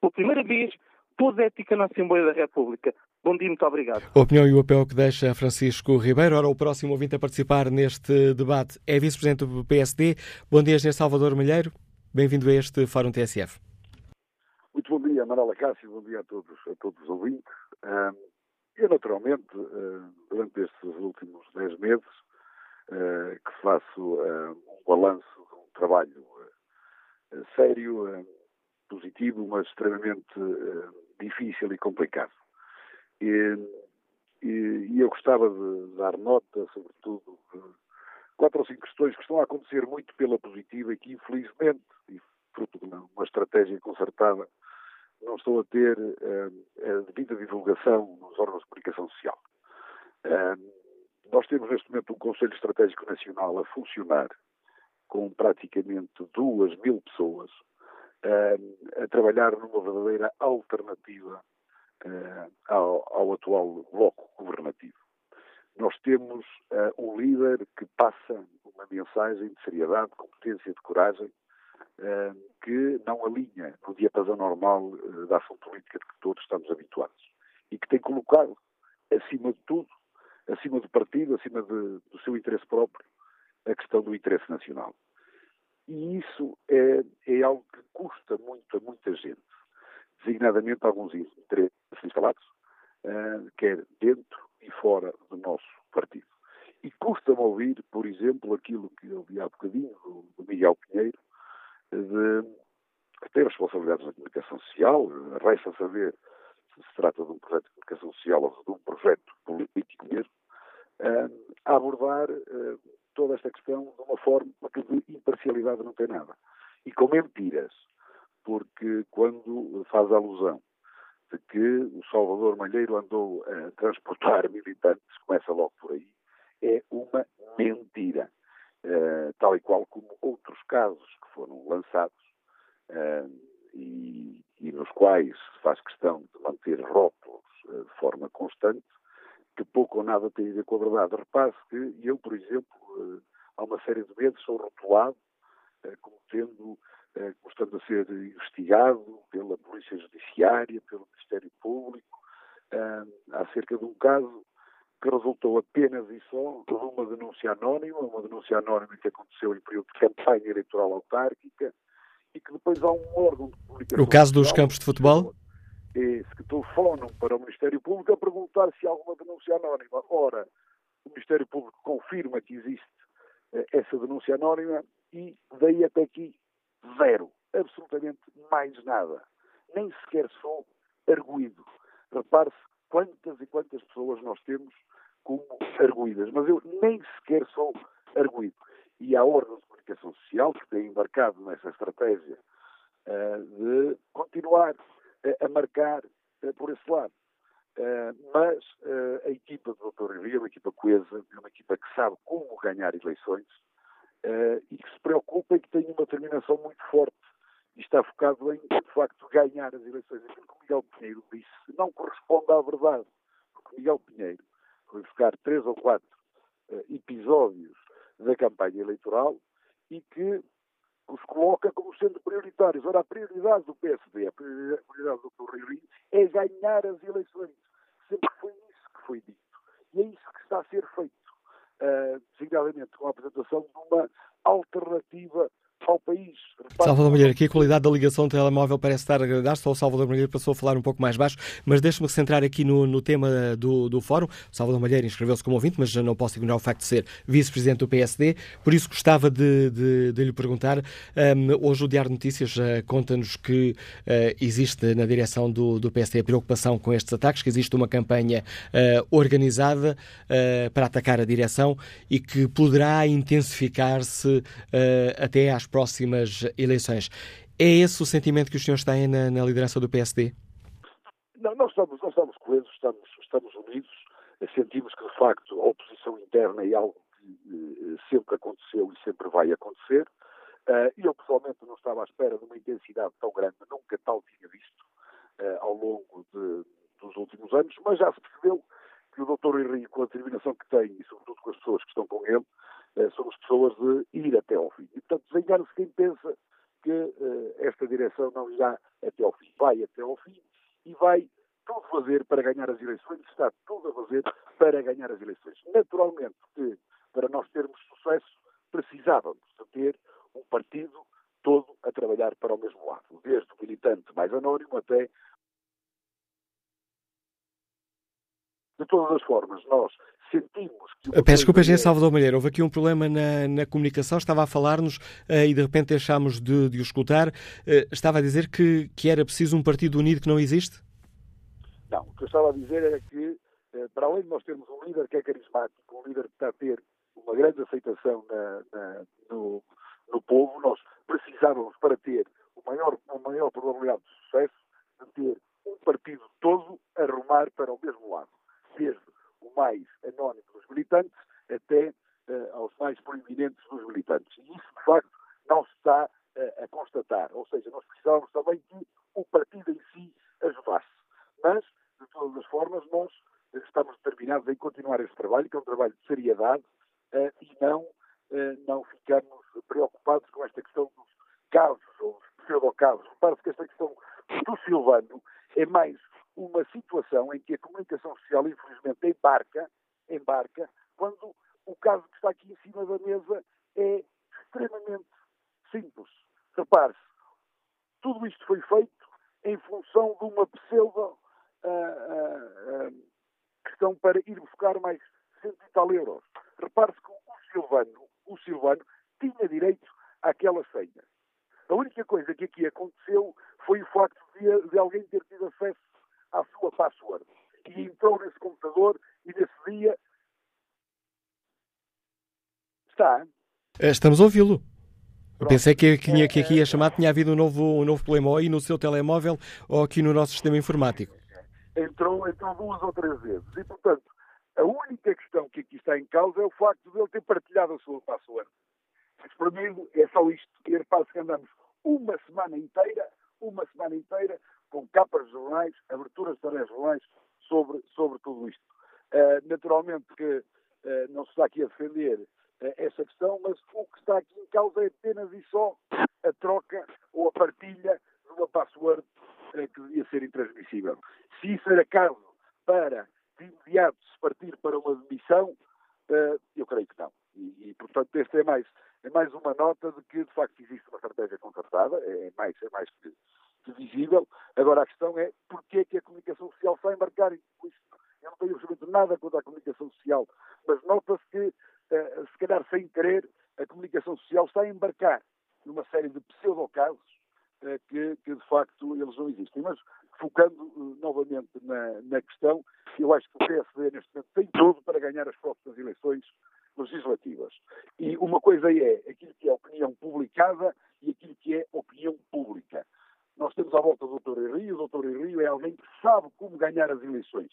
pela primeira vez, pôs ética na Assembleia da República. Bom dia, muito obrigado. A opinião e o apelo que deixa Francisco Ribeiro. Ora, o próximo ouvinte a participar neste debate é vice-presidente do PSD. Bom dia, Engenheiro Salvador Malheiro. Bem-vindo a este Fórum TSF. Manuela Cássio. Bom dia a todos, a todos os ouvintes. Eu, naturalmente, durante estes últimos 10 meses, que faço um balanço de um trabalho sério, positivo, mas extremamente difícil e complicado. E, e, eu gostava de dar nota, sobretudo, de quatro ou cinco questões que estão a acontecer muito pela positiva e que, infelizmente, e fruto de uma estratégia concertada, não estão a ter uh, a devida divulgação nos órgãos de comunicação social. Uh, nós temos neste momento um Conselho Estratégico Nacional a funcionar com praticamente duas mil pessoas uh, a trabalhar numa verdadeira alternativa ao, ao, atual bloco governativo. Nós temos um líder que passa uma mensagem de seriedade, de competência, de coragem, que não alinha no diapasão normal da ação política de que todos estamos habituados e que tem colocado, acima de tudo, acima do partido, acima de, do seu interesse próprio, a questão do interesse nacional. E isso é, é algo que custa muito a muita gente, designadamente alguns interesses instalados, uh, quer dentro e fora do nosso partido. E custa-me ouvir, por exemplo, aquilo que eu vi há bocadinho do, do Miguel Pinheiro, de ter responsabilidades na comunicação social, resta saber se se trata de um projeto de comunicação social ou de um projeto político mesmo, a abordar toda esta questão de uma forma que de imparcialidade não tem nada. e com mentiras, porque quando faz alusão de que o Salvador Malheiro andou a transportar militantes, começa logo por aí, é uma mentira. Uh, tal e qual como outros casos que foram lançados uh, e, e, nos quais se faz questão de manter rótulos uh, de forma constante, que pouco ou nada tem a ver com a verdade. Repare-se que eu, por exemplo, há uma série de vezes sou rotulado como tendo, como estando a ser investigado pela Polícia Judiciária, pelo Ministério Público, acerca de um caso que resultou apenas e só de uma denúncia anónima, uma denúncia anónima que aconteceu em período de campanha eleitoral autárquica e que depois há um órgão de comunicação. O caso dos campos de futebol? Que telefonam para o Ministério Público a perguntar se há alguma denúncia anónima. Ora, o Ministério Público confirma que existe eh, essa denúncia anónima e daí até aqui zero. Absolutamente mais nada. Nem sequer sou arguído. Repare-se quantas e quantas pessoas nós temos como arguídas, mas eu nem sequer sou arguído. E há órgãos de comunicação social que têm embarcado nessa estratégia uh, de continuar uh, a marcar por esse lado. Mas a equipa do Dr. Rio é uma equipa coesa, é uma equipa que sabe como ganhar eleições e que se preocupa e que tem uma determinação muito forte e está focado em, de facto, ganhar as eleições. Aquilo que Miguel Pinheiro disse não corresponde à verdade, porque Miguel Pinheiro foi buscar três ou quatro episódios da campanha eleitoral e que os coloca como sendo prioritários. Ora, a prioridade do PSD, a prioridade do Correio é ganhar as eleições. Sempre foi isso que foi dito. E é isso que está a ser feito, uh, designadamente com a apresentação de uma alternativa ao país. Repare Salvador Malheiro, aqui a qualidade da ligação telemóvel parece estar a agradar, só o Salvador Malheiro passou a falar um pouco mais baixo, mas deixe-me centrar aqui no, no tema do, do fórum. O Salvador Malheiro inscreveu-se como ouvinte, mas já não posso ignorar o facto de ser vice-presidente do PSD, por isso gostava de, de, de lhe perguntar, um, hoje o Diário de Notícias uh, conta-nos que uh, existe na direção do, do PSD a preocupação com estes ataques, que existe uma campanha uh, organizada para atacar a direção e que poderá intensificar-se até às próximas eleições. É esse o sentimento que os senhores têm na, na liderança do PSD? Não, nós estamos, nós estamos coesos, estamos, estamos unidos, sentimos que de facto a oposição interna é algo que eh, sempre aconteceu e sempre vai acontecer. Uh, eu pessoalmente não estava à espera de uma intensidade tão grande, nunca tal tinha visto ao longo de, dos últimos anos, mas já se percebeu que o Dr. Henrique, com a determinação que tem e sobretudo com as pessoas que estão com ele, somos pessoas de ir até ao fim. E, portanto, desengane-se quem pensa que uh, esta direção não irá até ao fim. Vai até ao fim e vai tudo fazer para ganhar as eleições, está tudo a fazer para ganhar as eleições. Naturalmente que, para nós termos sucesso, precisávamos de ter um partido todo a trabalhar para o mesmo lado, desde o militante mais anónimo até de todas as formas, nós sentimos que. Peço desculpa, Engenheiro Salvador Malheiro, houve aqui um problema na, na comunicação, estava a falar-nos uh, e de repente deixámos de, de o escutar. Uh, estava a dizer que, que era preciso um partido unido que não existe? Não, o que eu estava a dizer era que, uh, para além de nós termos um líder que é carismático, um líder que está a ter uma grande aceitação na, na, no, no povo, nós precisávamos, para ter o maior, uma maior probabilidade de sucesso, de ter um partido todo a rumar para o mesmo lado. Desde o mais anónimo dos militantes até uh, aos mais proeminentes dos militantes. E isso, de facto, não se está uh, a constatar. Ou seja, nós precisávamos também que o partido em si ajudasse. Mas, de todas as formas, nós estamos determinados em continuar esse trabalho, que é um trabalho de seriedade, uh, e não, não ficarmos preocupados com esta questão dos casos, ou dos pseudo-casos. Repare-se que esta questão do Silvano é mais uma situação em que a comunicação social, infelizmente, embarca, embarca quando o caso que está aqui em cima da mesa é extremamente simples. Repare-se, tudo isto foi feito em função de uma pseudo uh, uh, uh, questão para ir buscar mais cento e tal euros. Repare-se que o Silvano, o Silvano tinha direito àquela senha. A única coisa que aqui aconteceu foi o facto de, de alguém ter tido acesso à sua password. E entrou nesse computador e nesse dia. Está. Eh, estamos a ouvi-lo. Pensei que, que, que aqui a chamada tinha havido um novo, um novo aí no seu telemóvel ou aqui no nosso sistema informático. Entrou, entrou duas ou três vezes. E, portanto, a única questão que aqui está em causa é o facto de ele ter partilhado a sua password. Para mim, é só isto. E repare que andamos uma semana inteira, uma semana inteira, com capas de jornais, aberturas de jornais sobre, sobre tudo isto. Uh, naturalmente que uh, não se está aqui a defender uh, essa questão, mas o que está aqui em causa é apenas e só a troca ou a partilha de uma password que devia ser intransmissível. Se isso era caso para de imediato se partir para uma demissão, eu creio que não. E, e, portanto, esta é mais, é mais uma nota de que, de facto, existe uma estratégia concertada, é, é mais, é mais que visível. Agora, a questão é porquê é que a comunicação social está a embarcar em isto. Eu não tenho absolutamente nada contra a comunicação social, mas nota-se que, uh, se calhar sem querer, a comunicação social está a embarcar numa série de pseudocasos uh, que, que, de facto, eles não existem. Mas, focando uh, novamente na, na, questão, eu acho que o PSD, neste momento, tem tudo para ganhar as próximas eleições legislativas. E uma coisa é aquilo que é opinião publicada e aquilo que é opinião pública. Nós temos à volta do Dr. Rio, o Dr. Rio é alguém que sabe como ganhar as eleições.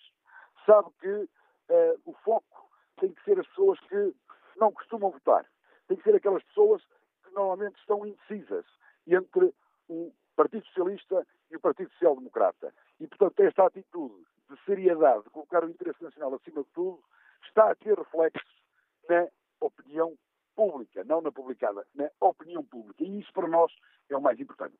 Sabe que uh, o foco tem que ser as pessoas que não costumam votar. Tem que ser aquelas pessoas que normalmente estão indecisas entre o Partido Socialista e o Partido Social Democrata. E, portanto, esta atitude de seriedade, de colocar o interesse nacional acima de tudo, está a ter reflexos na opinião pública, não na publicada, na opinião pública. E isso para nós é o mais importante.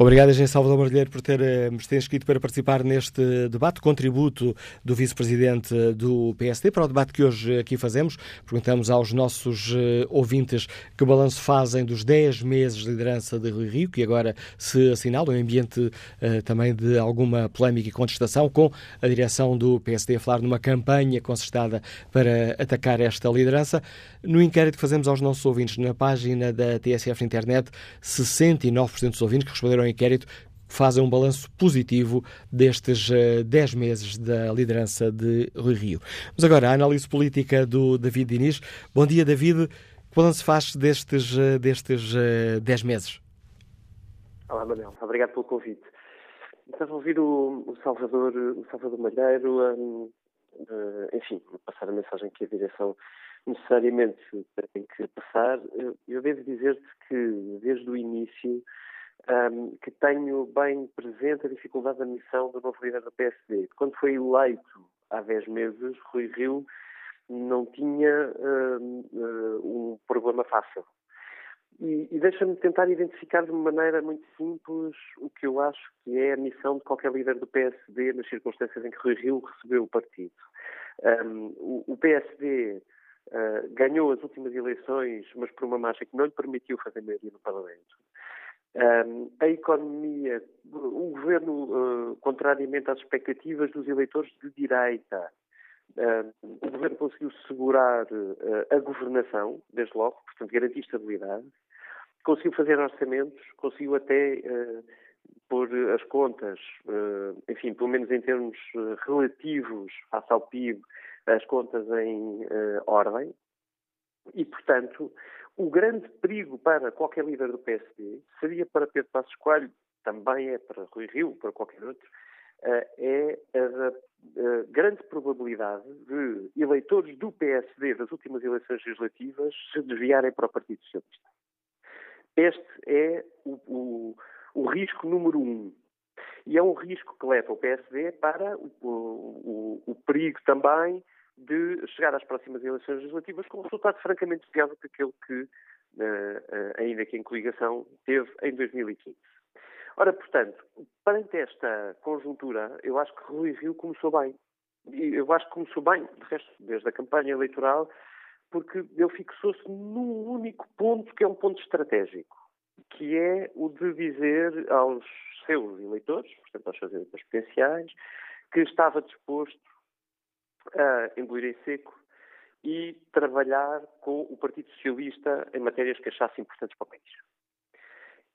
Obrigado, Agência Salvador Marlheiro, por ter, eh, ter escrito para participar neste debate. Contributo do Vice-Presidente do PSD para o debate que hoje aqui fazemos. Perguntamos aos nossos eh, ouvintes que balanço fazem dos 10 meses de liderança de Rui Rio, que agora se assinala, um ambiente uh, também de alguma polémica e contestação, com a direção do PSD a falar numa campanha concertada para atacar esta liderança. No inquérito que fazemos aos nossos ouvintes na página da TSF Internet, 69% dos ouvintes que responderam inquérito fazem um balanço positivo destes uh, eh, 10 meses da liderança de Rui Rio. Mas agora, a análise política do David Diniz. Bom dia, David. Que balanço faz destes, uh, destes uh, eh, 10 meses? Olá, Manuel. Obrigado pelo convite. Estava a ouvir o, Salvador, o Salvador Malheiro, um, uh, enfim, passar a mensagem que a direção necessariamente tem que passar. Eu, eu devo dizer-te que, desde o início, um, que tenho bem presente a dificuldade da missão do novo líder do PSD. Quando foi eleito há 10 meses, Rui Rio não tinha um, um problema fácil. E, e deixa-me tentar identificar de uma maneira muito simples o que eu acho que é a missão de qualquer líder do PSD nas circunstâncias em que Rui Rio recebeu o partido. Um, o, o, PSD uh, ganhou as últimas eleições, mas por uma margem que não lhe permitiu fazer maioria no Parlamento. Um, a economia, o governo, uh, contrariamente às expectativas dos eleitores de direita, uh, o governo conseguiu segurar uh, a governação, desde logo, portanto, garantir estabilidade, conseguiu fazer orçamentos, conseguiu até pôr as contas, enfim, pelo menos em termos relativos face ao PIB, as contas em ordem, e, portanto, o grande perigo para qualquer líder do PSD seria para Pedro Passos Coelho, também é para Rui Rio, para qualquer outro, eh, é a, grande probabilidade de eleitores do PSD das últimas eleições legislativas se desviarem para o Partido Socialista. Este é o, o, o risco número um. E é um risco que leva o PSD para o, o perigo também de chegar às próximas eleições legislativas com um resultado francamente pior do que aquele que, uh, uh, ainda que em coligação, teve em 2015. Ora, portanto, perante esta conjuntura, eu acho que Rui Rio começou bem. Eu acho que começou bem, de resto, desde a campanha eleitoral, porque ele fixou-se num único ponto que é um ponto estratégico, que é o de dizer aos seus eleitores, portanto aos seus eleitores potenciais, que estava disposto a engolir em seco e trabalhar com o Partido Socialista em matérias que achasse importantes para o país.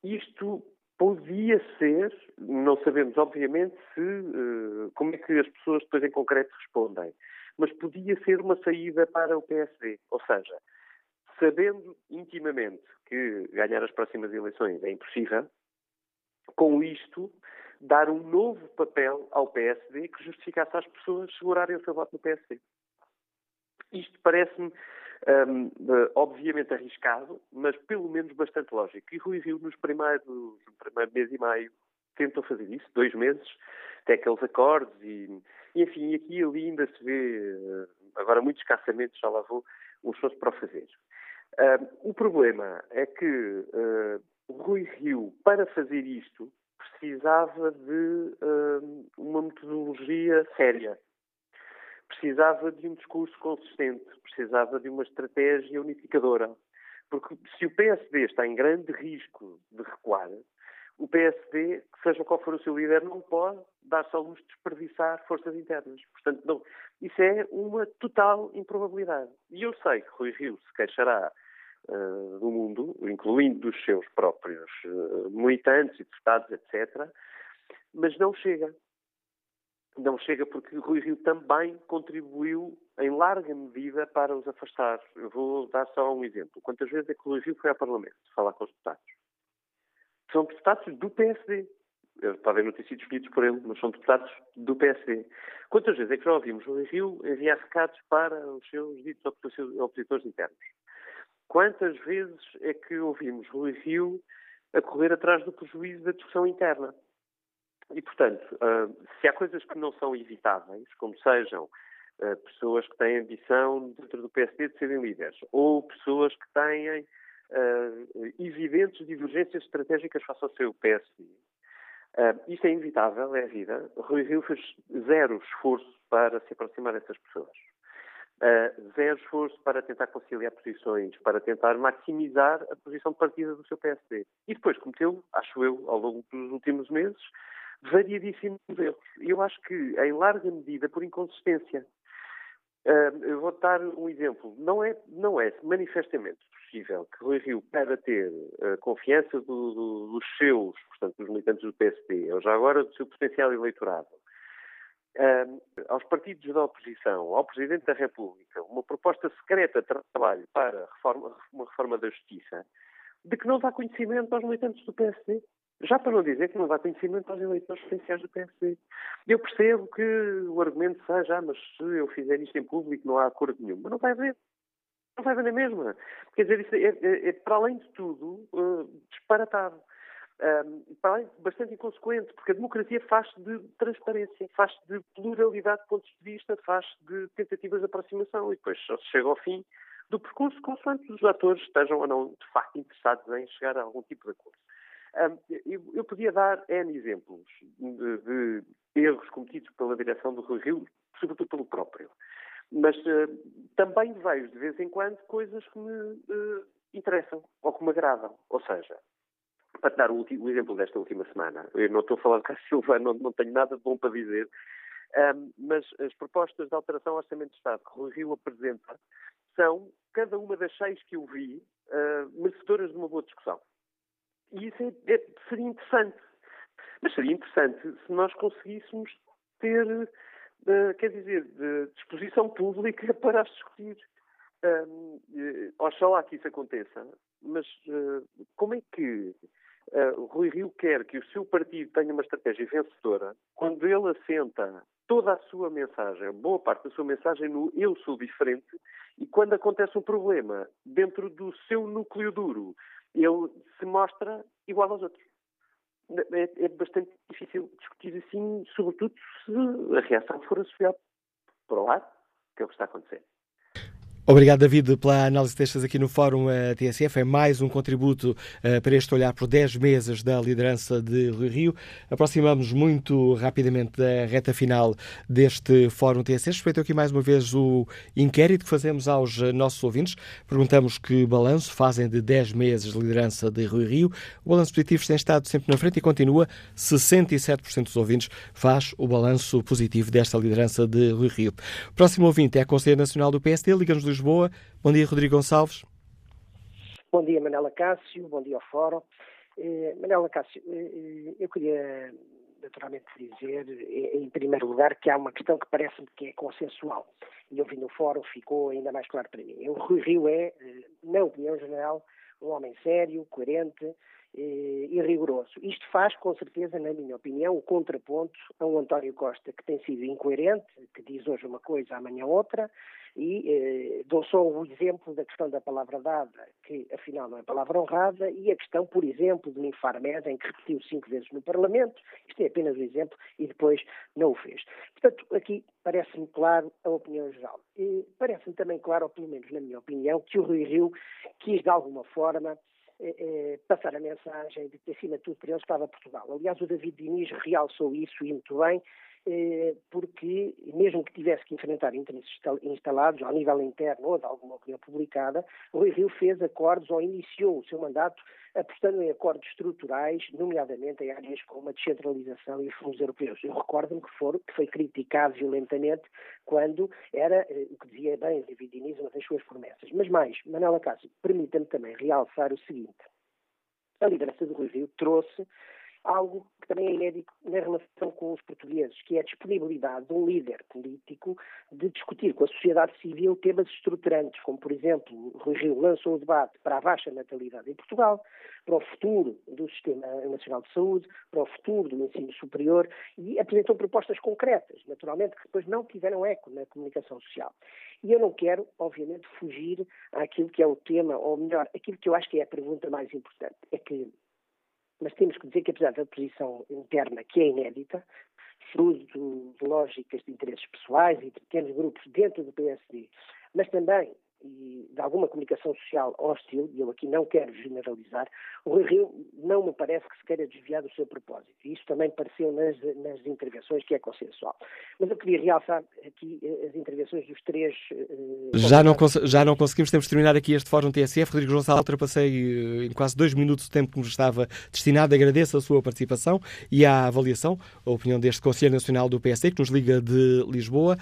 Isto podia ser, não sabemos obviamente se, uh, como é que as pessoas depois em concreto respondem, mas podia ser uma saída para o PSD, ou seja, sabendo intimamente que ganhar as próximas eleições é impossível, com isto dar um novo papel ao PSD que justificasse às pessoas segurarem o seu voto no PSD. Isto parece-me, um, obviamente, arriscado, mas pelo menos bastante lógico. E Rui Rio, nos primeiros, no primeiro mês e meio, tentou fazer isso, dois meses, até aqueles acordes e, e enfim, aqui e ali ainda se vê, eh, agora muito escassamente, já lá vou, um esforço para o fazer. Uh, o problema é que uh, Rui Rio, para fazer isto, precisava de uh, uma metodologia séria. Precisava de um discurso consistente, precisava de uma estratégia unificadora. Porque se o PSD está em grande risco de recuar, o PSD, seja qual for o seu líder, não pode dar-se ao luxo de desperdiçar forças internas. Portanto, não, isso é uma total improbabilidade. E eu sei que Rui Rio se queixará uh, do mundo, incluindo dos seus próprios uh, militantes e deputados, etc., mas não chega. Não chega porque Rui Rio também contribuiu em larga medida para os afastar. Eu vou dar só um exemplo. Quantas vezes é que Rui Rio foi ao Parlamento falar com os deputados? são deputados do PSD. Podem não ter sido escolhidos por ele, mas são deputados do PSD. Quantas vezes é que já ouvimos o Rio enviar recados para os seus ditos opositores internos? Quantas vezes é que ouvimos Rui Rio a correr atrás do prejuízo da discussão interna? E, portanto, ah, se há coisas que não são evitáveis, como sejam ah, pessoas que têm ambição dentro do PSD de serem líderes, ou pessoas que têm uh, evidentes divergências estratégicas face ao seu PSD. Isto é inevitável, é a vida. Rui Rio fez zero esforço para se aproximar dessas pessoas. Uh, zero esforço para tentar conciliar posições, para tentar maximizar a posição de partida do seu PSD. E depois cometeu, acho eu, ao longo dos últimos meses, variadíssimos erros. E eu acho que, em larga medida, por inconsistência. Uh, eu vou dar um exemplo. Não é, não é manifestamente possível que Rui Rio, para ter a confiança do, do, dos seus, portanto, dos militantes do PSD, ou já agora do seu potencial eleitorado, uh, aos partidos da oposição, ao Presidente da República, uma proposta secreta de trabalho para reforma, uma reforma da Justiça, de que não dá conhecimento aos militantes do PSD. Já para não dizer que não dá conhecimento aos eleitores potenciais do PSD. Eu percebo que o argumento seja, ah, mas se eu fizer isto em público não há acordo nenhum. Mas não vai haver. Não vai haver na mesma. Quer dizer, isso é, é, é para além de tudo, uh, disparatado. Para além de bastante inconsequente, porque a democracia faz de transparência, faz de pluralidade de pontos de vista, faz de tentativas de aproximação e depois só se chega ao fim do percurso consoante os atores estejam ou não de facto interessados em chegar a algum tipo de acordo. Eu podia dar N exemplos de, erros cometidos pela direção do Rui Rio, sobretudo pelo próprio. Mas uh, também vejo de vez em quando coisas que me uh, interessam ou que me agradam. Ou seja, para dar o, o, exemplo desta última semana, eu não estou a falar de Cássio Silva, não, não tenho nada de bom para dizer, um, mas as propostas de alteração ao Orçamento de Estado que o Rio apresenta são, cada uma das seis que eu vi, uh, merecedoras de uma boa discussão. E isso é, é, seria interessante. Mas seria interessante se nós conseguíssemos ter, uh, quer dizer, disposição pública para as discutir. Um, uh, oxalá que isso aconteça, mas uh, como é que uh, Rui Rio quer que o seu partido tenha uma estratégia vencedora quando ele assenta toda a sua mensagem, boa parte da sua mensagem no eu sou diferente, e quando acontece um problema dentro do seu núcleo duro, ele se mostra igual aos outros. É, é bastante difícil discutir assim, sobretudo se a reação for associada para o lado, que é o que está a acontecer. Obrigado, David, pela análise destas aqui no Fórum uh, TSF. É mais um contributo uh, para este olhar por 10 meses da liderança de Rui Rio. Aproximamos muito rapidamente da reta final deste Fórum TSF. Respeito aqui mais uma vez o inquérito que fazemos aos uh, nossos ouvintes. Perguntamos que balanço fazem de 10 meses de liderança de Rui Rio. O balanço positivo tem estado sempre na frente e continua. 67% dos ouvintes faz o balanço positivo desta liderança de Rui Rio. Próximo ouvinte é a Conselheira Nacional do PSD. Liga-nos Lisboa. Bom dia, Rodrigo Gonçalves. Bom dia, Manela Cássio. Bom dia ao Fórum. Eh, Manela Cássio, eh, eh, eu queria naturalmente dizer, em primeiro lugar, que há uma questão que parece-me que é consensual. E eu vi no fórum, ficou ainda mais claro para mim. O Rui Rio é, na opinião geral, um homem sério, coerente e rigoroso. Isto faz, com certeza, na minha opinião, o contraponto a um António Costa que tem sido incoerente, que diz hoje uma coisa, amanhã outra, e eh, dou só o exemplo da questão da palavra dada, que afinal não é palavra honrada, e a questão, por exemplo, do Infarmed, em que repetiu cinco vezes no Parlamento, isto é apenas um exemplo, e depois não o fez. Portanto, aqui parece-me claro a opinião geral. Parece-me também claro, ou pelo menos na minha opinião, que o Rui Rio quis de alguma forma eh, eh, passar a mensagem de que, acima de tudo, estava Portugal. Aliás, o David Diniz realçou isso e muito bem, porque, mesmo que tivesse que enfrentar interesses instalados ao nível interno ou de alguma opinião publicada, Rui Rio fez acordos ou iniciou o seu mandato apostando em acordos estruturais, nomeadamente em áreas como a descentralização e os fundos europeus. Eu recordo-me que, que, foi criticado violentamente quando era eh, o que dizia bem David Diniz, uma das suas promessas. Mas mais, Manuela Cássio, permita-me também realçar o seguinte. A liderança do Rui Rio trouxe algo que também é inédito na relação com os portugueses, que é a disponibilidade de um líder político de discutir com a sociedade civil temas estruturantes, como, por exemplo, Rui Rio lançou o debate para a baixa natalidade em Portugal, para o futuro do Sistema Nacional de Saúde, para o futuro do ensino superior e apresentou propostas concretas, naturalmente, que depois não tiveram eco na comunicação social. E eu não quero, obviamente, fugir àquilo que é o tema, ou melhor, aquilo que eu acho que é a pergunta mais importante. É que mas temos que dizer que, apesar da posição interna, que é inédita, fruto de lógicas de interesses pessoais e de pequenos grupos dentro do PSD, mas também e de alguma comunicação social hostil, e eu aqui não quero generalizar, o Rui Rio não me parece que se queira desviar do seu propósito. E isso também pareceu nas, nas intervenções, que é consensual. Mas eu queria realçar aqui eh, as intervenções dos três. Uh, já, não já não conseguimos, temos de terminar aqui este Fórum TSF. Rodrigo Gonçalves, ultrapassei uh, em quase dois minutos o tempo que nos estava destinado. Agradeço a sua participação e a avaliação, a opinião deste Conselho Nacional do PSD, que nos liga de Lisboa.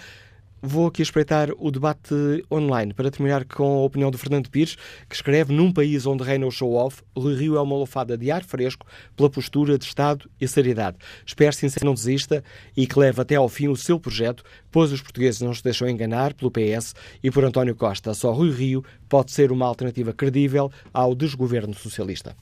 Vou aqui espreitar o debate online para terminar com a opinião do Fernando Pires, que escreve: Num país onde reina o show-off, o Rio é uma lofada de ar fresco pela postura de Estado e seriedade. Espero sinceramente não desista e que leve até ao fim o seu projeto, pois os portugueses não se deixam enganar pelo PS e por António Costa. Só Rui Rio pode ser uma alternativa credível ao desgoverno socialista.